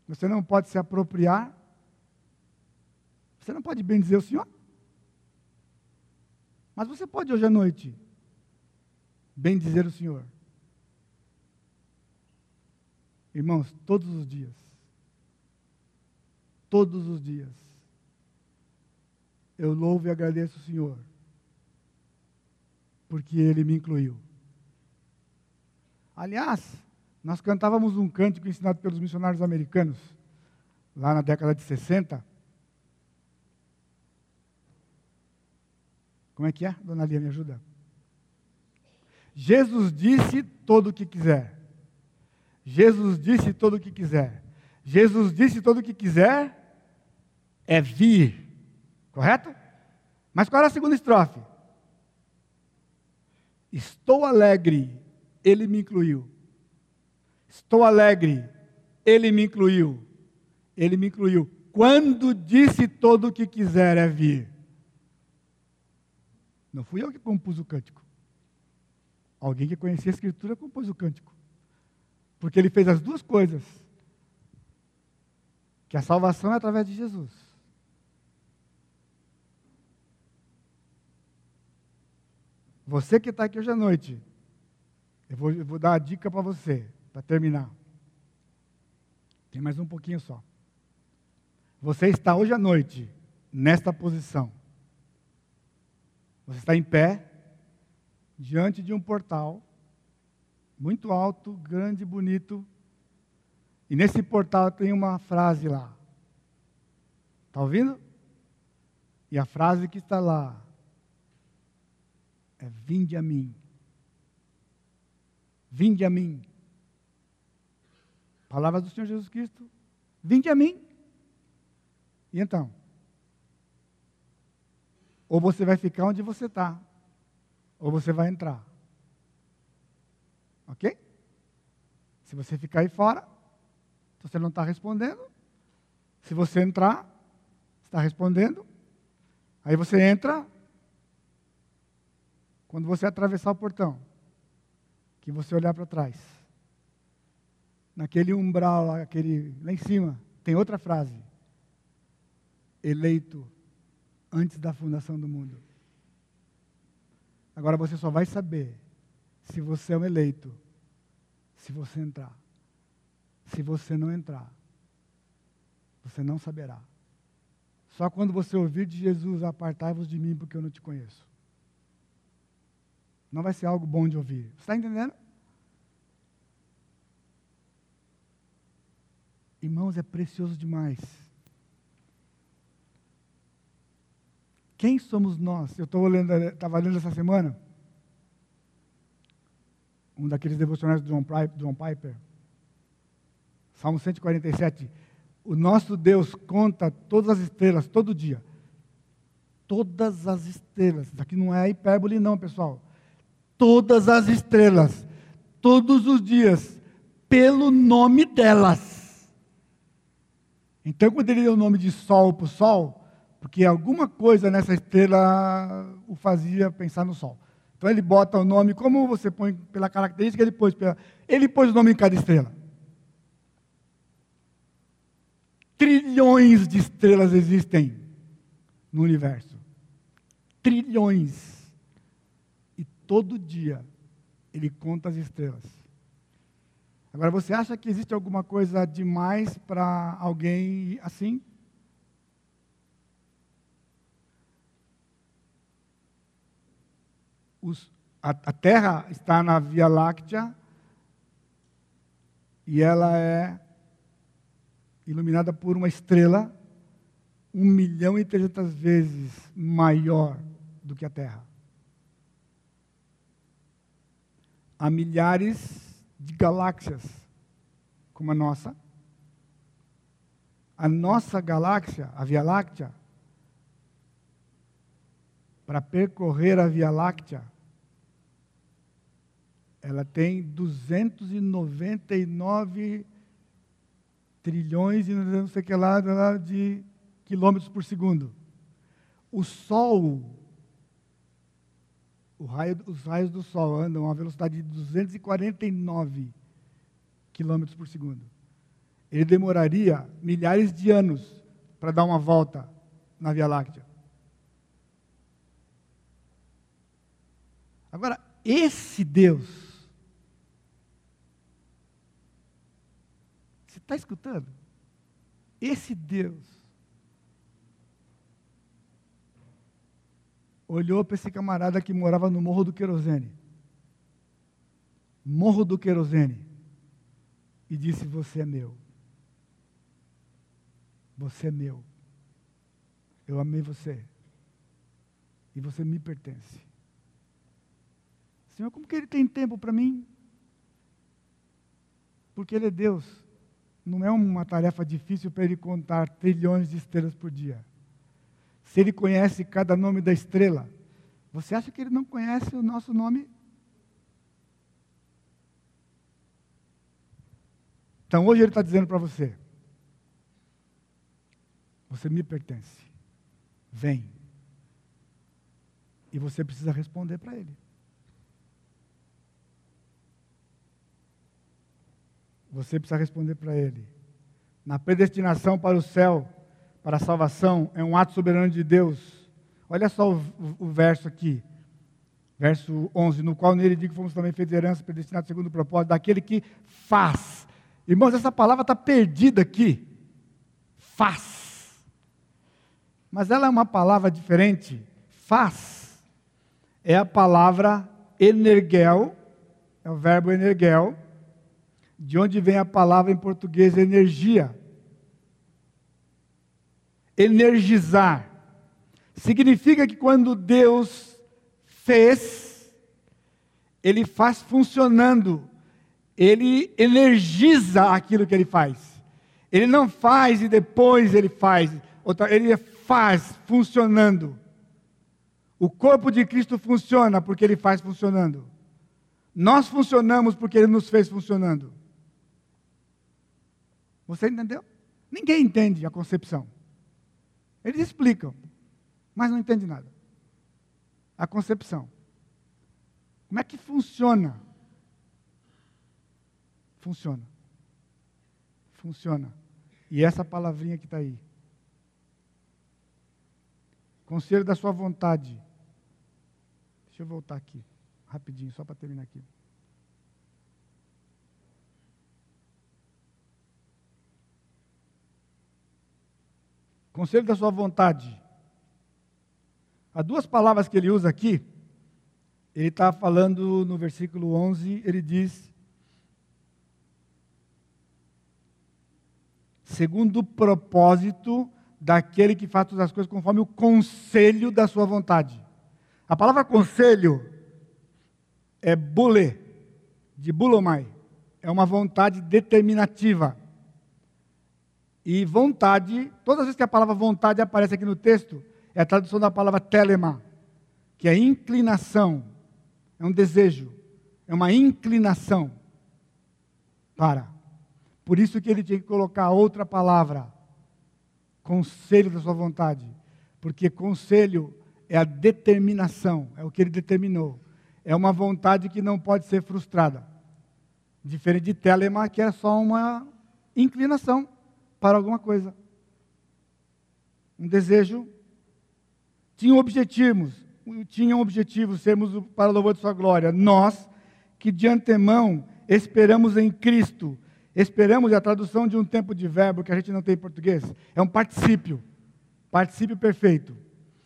Você não pode se apropriar. Você não pode bem dizer o Senhor. Mas você pode hoje à noite bem dizer o Senhor. Irmãos, todos os dias. Todos os dias. Eu louvo e agradeço o Senhor. Porque Ele me incluiu. Aliás, nós cantávamos um cântico ensinado pelos missionários americanos, lá na década de 60. Como é que é, dona Lia, me ajuda? Jesus disse todo o que quiser. Jesus disse todo o que quiser. Jesus disse todo o que quiser é vir. Correto? Mas qual era a segunda estrofe? Estou alegre, ele me incluiu. Estou alegre, ele me incluiu. Ele me incluiu. Quando disse todo o que quiser é vir. Não fui eu que compus o cântico. Alguém que conhecia a Escritura compôs o cântico. Porque ele fez as duas coisas. Que a salvação é através de Jesus. Você que está aqui hoje à noite, eu vou, eu vou dar a dica para você para terminar. Tem mais um pouquinho só. Você está hoje à noite nesta posição. Você está em pé diante de um portal muito alto, grande, bonito. E nesse portal tem uma frase lá. Está ouvindo? E a frase que está lá é: Vinde a mim. Vinde a mim. Palavras do Senhor Jesus Cristo. Vinde a mim. E então? Ou você vai ficar onde você está, ou você vai entrar. Ok? Se você ficar aí fora, você não está respondendo. Se você entrar, está respondendo. Aí você entra. Quando você atravessar o portão, que você olhar para trás naquele umbral, aquele, lá em cima, tem outra frase. Eleito antes da fundação do mundo. Agora você só vai saber se você é um eleito, se você entrar. Se você não entrar, você não saberá. Só quando você ouvir de Jesus, apartai-vos de mim, porque eu não te conheço. Não vai ser algo bom de ouvir. Você está entendendo? Irmãos, é precioso demais. Quem somos nós? Eu estava lendo, lendo essa semana um daqueles devocionais do John Piper, Salmo 147. O nosso Deus conta todas as estrelas, todo dia. Todas as estrelas. Isso aqui não é hipérbole, não, pessoal. Todas as estrelas, todos os dias, pelo nome delas. Então, quando ele deu o nome de Sol para o Sol, porque alguma coisa nessa estrela o fazia pensar no Sol. Então ele bota o nome, como você põe pela característica, ele pôs, pela, ele pôs o nome em cada estrela. Trilhões de estrelas existem no universo. Trilhões. Todo dia ele conta as estrelas. Agora, você acha que existe alguma coisa demais para alguém assim? os, a, a Terra está na Via Láctea e ela é iluminada por uma estrela um milhão e trezentas vezes maior do que a Terra. Há milhares de galáxias como a nossa. A nossa galáxia, a Via Láctea, para percorrer a Via Láctea, ela tem 299 trilhões e não sei que lá de quilômetros por segundo. O Sol, raio, os raios do Sol andam a velocidade de 249 quilômetros por segundo. Ele demoraria milhares de anos para dar uma volta na Via Láctea. Agora, esse Deus Está escutando? Esse Deus olhou para esse camarada que morava no Morro do Querosene. Morro do Querosene. E disse: Você é meu. Você é meu. Eu amei você. E você me pertence. Senhor, como que ele tem tempo para mim? Porque ele é Deus não é uma tarefa difícil para ele contar trilhões de estrelas por dia. Se ele conhece cada nome da estrela, você acha que ele não conhece o nosso nome? Então hoje ele está dizendo para você: Você me pertence. Vem. E você precisa responder para ele. Você precisa responder para ele. Na predestinação para o céu, para a salvação, é um ato soberano de Deus. Olha só o, o, verso aqui. Verso 11, no qual nele diz que fomos também feitos herança, predestinados segundo o propósito daquele que faz. Irmãos, essa palavra está perdida aqui. Faz. Mas ela é uma palavra diferente. Faz. É a palavra energel, é o verbo energel, de onde vem a palavra em português energia. Energizar. Significa que quando Deus fez, Ele faz funcionando, Ele energiza aquilo que Ele faz. Ele não faz e depois Ele faz, Ele faz funcionando. O corpo de Cristo funciona porque Ele faz funcionando. Nós funcionamos porque Ele nos fez funcionando. Você entendeu? Ninguém entende a concepção. Eles explicam, mas não entende nada. A concepção. Como é que funciona? Funciona. Funciona. E essa palavrinha que está aí. Conselho da sua vontade. Deixa eu voltar aqui, rapidinho, só para terminar aqui. Conselho da sua vontade. Há duas palavras que ele usa aqui. Ele está falando no versículo 11, ele diz: segundo o propósito daquele que faz todas as coisas conforme o conselho da sua vontade. A palavra conselho é bule, de bulomai. É uma vontade determinativa. E vontade, todas as vezes que a palavra vontade aparece aqui no texto, é a tradução da palavra telema, que é inclinação, é um desejo, é uma inclinação para. Por isso que ele tinha que colocar outra palavra, conselho da sua vontade, porque conselho é a determinação, é o que ele determinou. É uma vontade que não pode ser frustrada. Diferente de telema, que é só uma inclinação para alguma coisa. Um desejo. Tinham objetivos, tinham objetivos sermos para o louvor de sua glória. Nós, que de antemão esperamos em Cristo, esperamos a tradução de um tempo de verbo que a gente não tem em português, é um particípio. Particípio perfeito.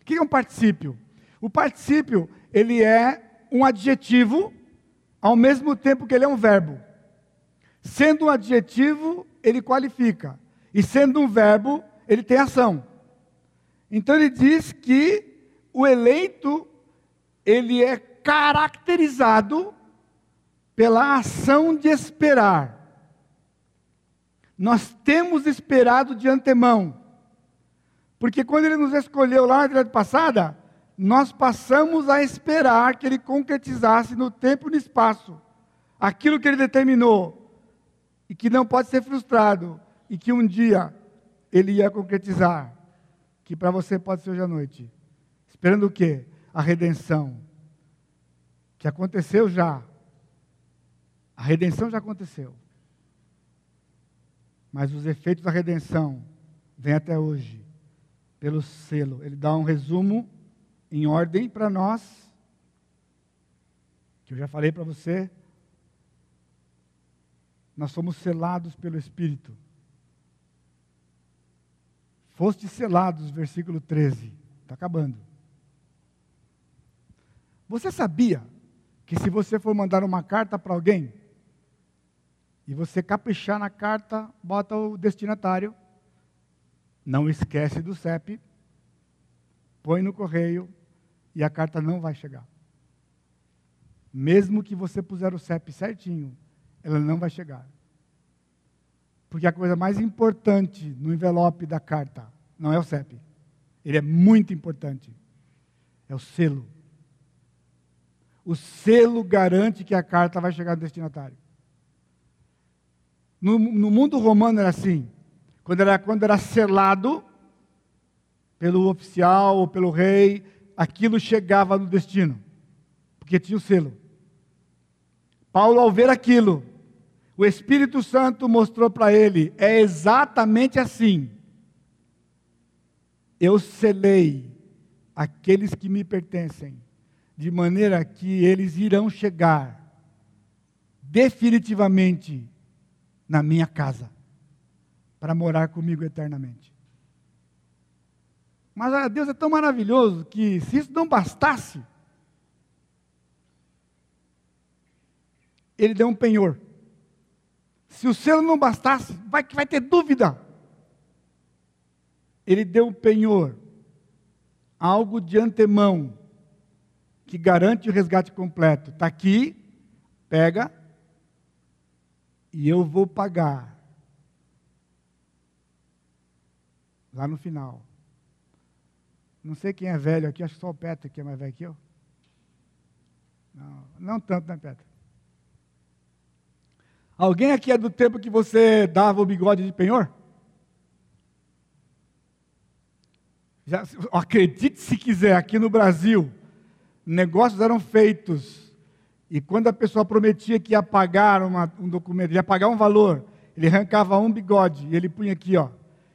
O que é um particípio? O particípio, ele é um adjetivo, ao mesmo tempo que ele é um verbo. Sendo um adjetivo, ele qualifica. E sendo um verbo, ele tem ação. Então ele diz que o eleito, ele é caracterizado pela ação de esperar. Nós temos esperado de antemão. Porque quando ele nos escolheu lá na temporada passada, nós passamos a esperar que ele concretizasse no tempo e no espaço aquilo que ele determinou e que não pode ser frustrado e que um dia ele ia concretizar, que para você pode ser hoje à noite. Esperando o quê? A redenção. Que aconteceu já. A redenção já aconteceu. Mas os efeitos da redenção vêm até hoje pelo selo. Ele dá um resumo em ordem para nós, que eu já falei para você. Nós somos selados pelo Espírito. Foste selados, versículo 13. Está acabando. Você sabia que se você for mandar uma carta para alguém, e você caprichar na carta, bota o destinatário, não esquece do CEP, põe no correio e a carta não vai chegar. Mesmo que você puser o CEP certinho, ela não vai chegar. Porque a coisa mais importante no envelope da carta não é o CEP. Ele é muito importante. É o selo. O selo garante que a carta vai chegar no destinatário. No, no mundo romano era assim. Quando era, quando era selado pelo oficial ou pelo rei, aquilo chegava no destino, porque tinha o selo. Paulo, ao ver aquilo, o Espírito Santo mostrou para ele: é exatamente assim. Eu selei aqueles que me pertencem, de maneira que eles irão chegar definitivamente na minha casa para morar comigo eternamente. Mas ah, Deus é tão maravilhoso que, se isso não bastasse, Ele deu um penhor. Se o selo não bastasse, vai que vai ter dúvida. Ele deu um penhor, algo de antemão, que garante o resgate completo. Está aqui, pega, e eu vou pagar lá no final. Não sei quem é velho aqui, acho que só o Petro que é mais velho que eu. Não, não tanto, né, Petro? Alguém aqui é do tempo que você dava o bigode de penhor? Já, acredite se quiser, aqui no Brasil, negócios eram feitos. E quando a pessoa prometia que ia pagar uma, um documento, ia pagar um valor, ele arrancava um bigode e ele punha aqui, ó.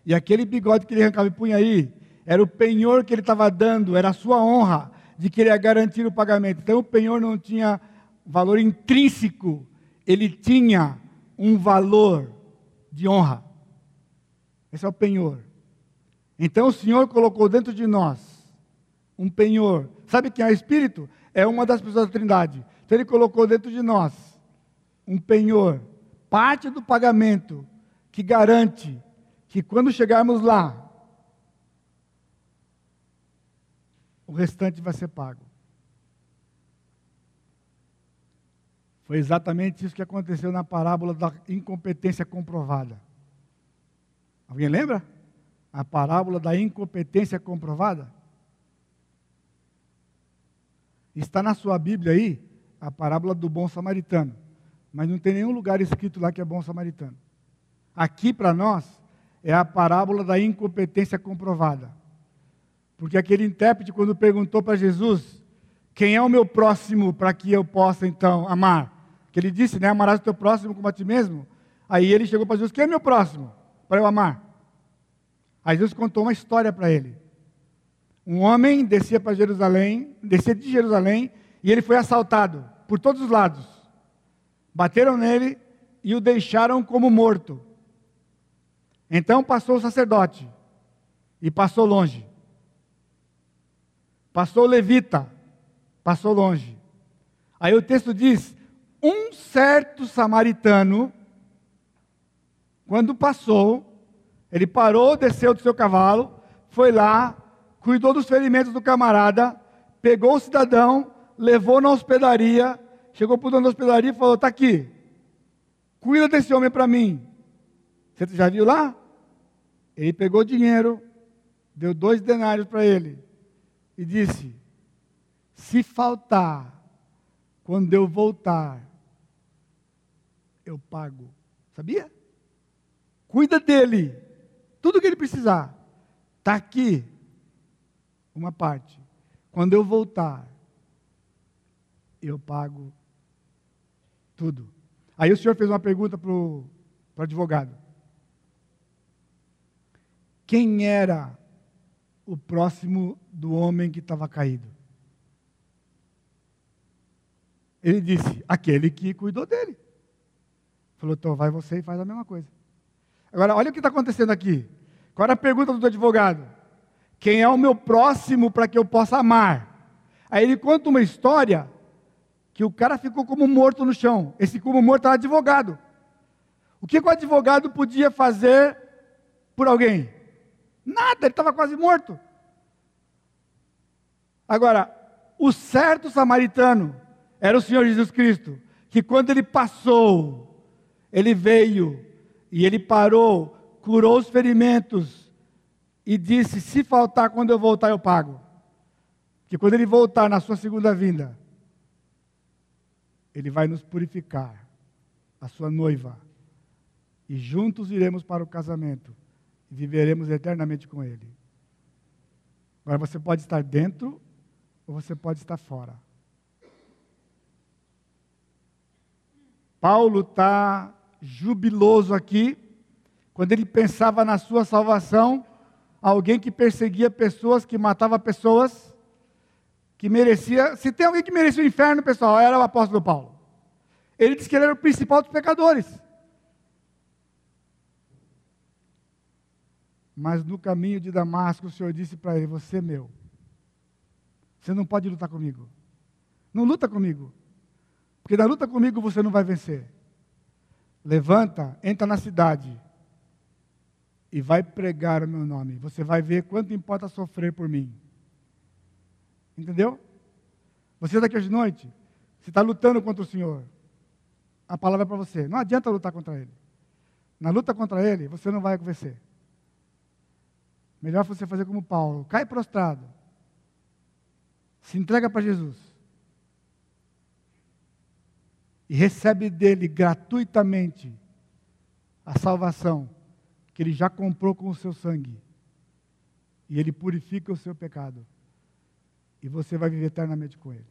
E aquele bigode que ele arrancava e punha aí, era o penhor que ele estava dando, era a sua honra de que ele ia garantir o pagamento. Então o penhor não tinha valor intrínseco, ele tinha um valor de honra. Esse é o penhor. Então o Senhor colocou dentro de nós um penhor. Sabe quem é o Espírito? É uma das pessoas da Trindade. Então ele colocou dentro de nós um penhor, parte do pagamento que garante que quando chegarmos lá, o restante vai ser pago. Foi exatamente isso que aconteceu na parábola da incompetência comprovada. Alguém lembra? A parábola da incompetência comprovada? Está na sua Bíblia aí a parábola do bom samaritano, mas não tem nenhum lugar escrito lá que é bom samaritano. Aqui para nós é a parábola da incompetência comprovada. Porque aquele intérprete, quando perguntou para Jesus, quem é o meu próximo para que eu possa então amar? Que ele disse, né? Amarás o teu próximo como a ti mesmo. Aí ele chegou para Jesus, quem é meu próximo para eu amar? Aí Jesus contou uma história para ele. Um homem descia para Jerusalém, descia de Jerusalém, e ele foi assaltado por todos os lados. Bateram nele e o deixaram como morto. Então passou o sacerdote e passou longe. Passou o levita, passou longe. Aí o texto diz: um certo samaritano, quando passou, ele parou, desceu do seu cavalo, foi lá, cuidou dos ferimentos do camarada, pegou o cidadão, levou na hospedaria, chegou para o dono da hospedaria e falou: Está aqui, cuida desse homem para mim. Você já viu lá? Ele pegou o dinheiro, deu dois denários para ele e disse: Se faltar, quando eu voltar, eu pago. Sabia? Cuida dele. Tudo que ele precisar. Está aqui. Uma parte. Quando eu voltar, eu pago tudo. Aí o senhor fez uma pergunta para o advogado. Quem era o próximo do homem que estava caído? Ele disse: aquele que cuidou dele. Falou, então vai você e faz a mesma coisa. Agora, olha o que está acontecendo aqui. Qual era a pergunta do advogado? Quem é o meu próximo para que eu possa amar? Aí ele conta uma história que o cara ficou como morto no chão. Esse como morto era advogado. O que, que o advogado podia fazer por alguém? Nada, ele estava quase morto. Agora, o certo samaritano era o Senhor Jesus Cristo, que quando ele passou, ele veio e ele parou, curou os ferimentos e disse: Se faltar quando eu voltar, eu pago. Que quando ele voltar na sua segunda vinda, ele vai nos purificar, a sua noiva, e juntos iremos para o casamento e viveremos eternamente com ele. Agora você pode estar dentro ou você pode estar fora. Paulo está jubiloso aqui, quando ele pensava na sua salvação, alguém que perseguia pessoas, que matava pessoas, que merecia. Se tem alguém que merecia o inferno, pessoal, era o apóstolo Paulo. Ele disse que ele era o principal dos pecadores. Mas no caminho de Damasco, o Senhor disse para ele: Você é meu. Você não pode lutar comigo. Não luta comigo. Porque na luta comigo você não vai vencer. Levanta, entra na cidade e vai pregar o meu nome. Você vai ver quanto importa sofrer por mim. Entendeu? Você daqui hoje de noite, você está lutando contra o Senhor. A palavra é para você. Não adianta lutar contra Ele. Na luta contra Ele, você não vai vencer. Melhor você fazer como Paulo. Cai prostrado. Se entrega para Jesus e recebe dele gratuitamente a salvação que ele já comprou com o seu sangue. E ele purifica o seu pecado. E você vai viver eternamente com ele.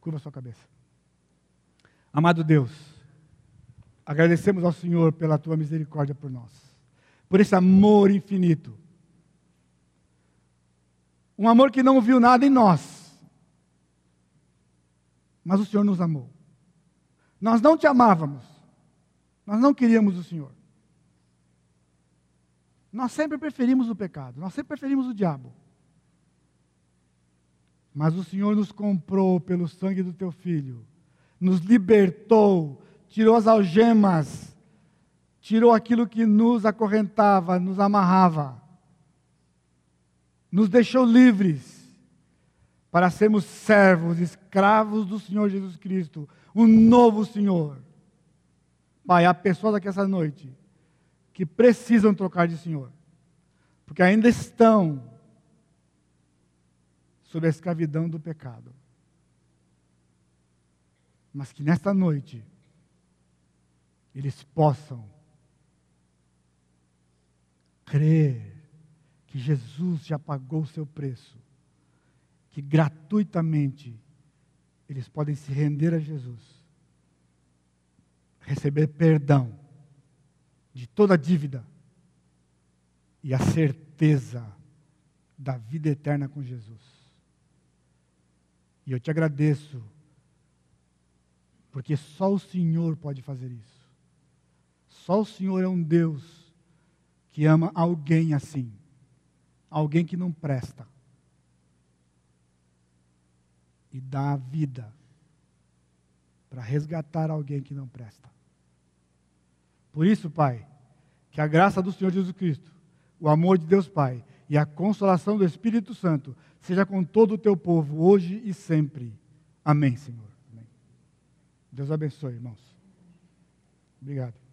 Curva sua cabeça. Amado Deus, agradecemos ao Senhor pela tua misericórdia por nós, por esse amor infinito. Um amor que não viu nada em nós, mas o Senhor nos amou. Nós não te amávamos. Nós não queríamos o Senhor. Nós sempre preferimos o pecado, nós sempre preferimos o diabo. Mas o Senhor nos comprou pelo sangue do teu filho, nos libertou, tirou as algemas, tirou aquilo que nos acorrentava, nos amarrava, nos deixou livres para sermos servos, escravos do Senhor Jesus Cristo, um novo Senhor. Pai, há pessoas aqui essa noite que precisam trocar de Senhor, porque ainda estão sob a escravidão do pecado. Mas que nesta noite eles possam crer que Jesus já pagou o seu preço, que gratuitamente eles podem se render a Jesus, receber perdão de toda dívida e a certeza da vida eterna com Jesus. E eu te agradeço, porque só o Senhor pode fazer isso. Só o Senhor é um Deus que ama alguém assim, alguém que não presta e dá a vida para resgatar alguém que não presta. Por isso, Pai, que a graça do Senhor Jesus Cristo, o amor de Deus Pai e a consolação do Espírito Santo seja com todo o teu povo, hoje e sempre. Amém, Senhor. Amém. Deus abençoe, irmãos. Obrigado.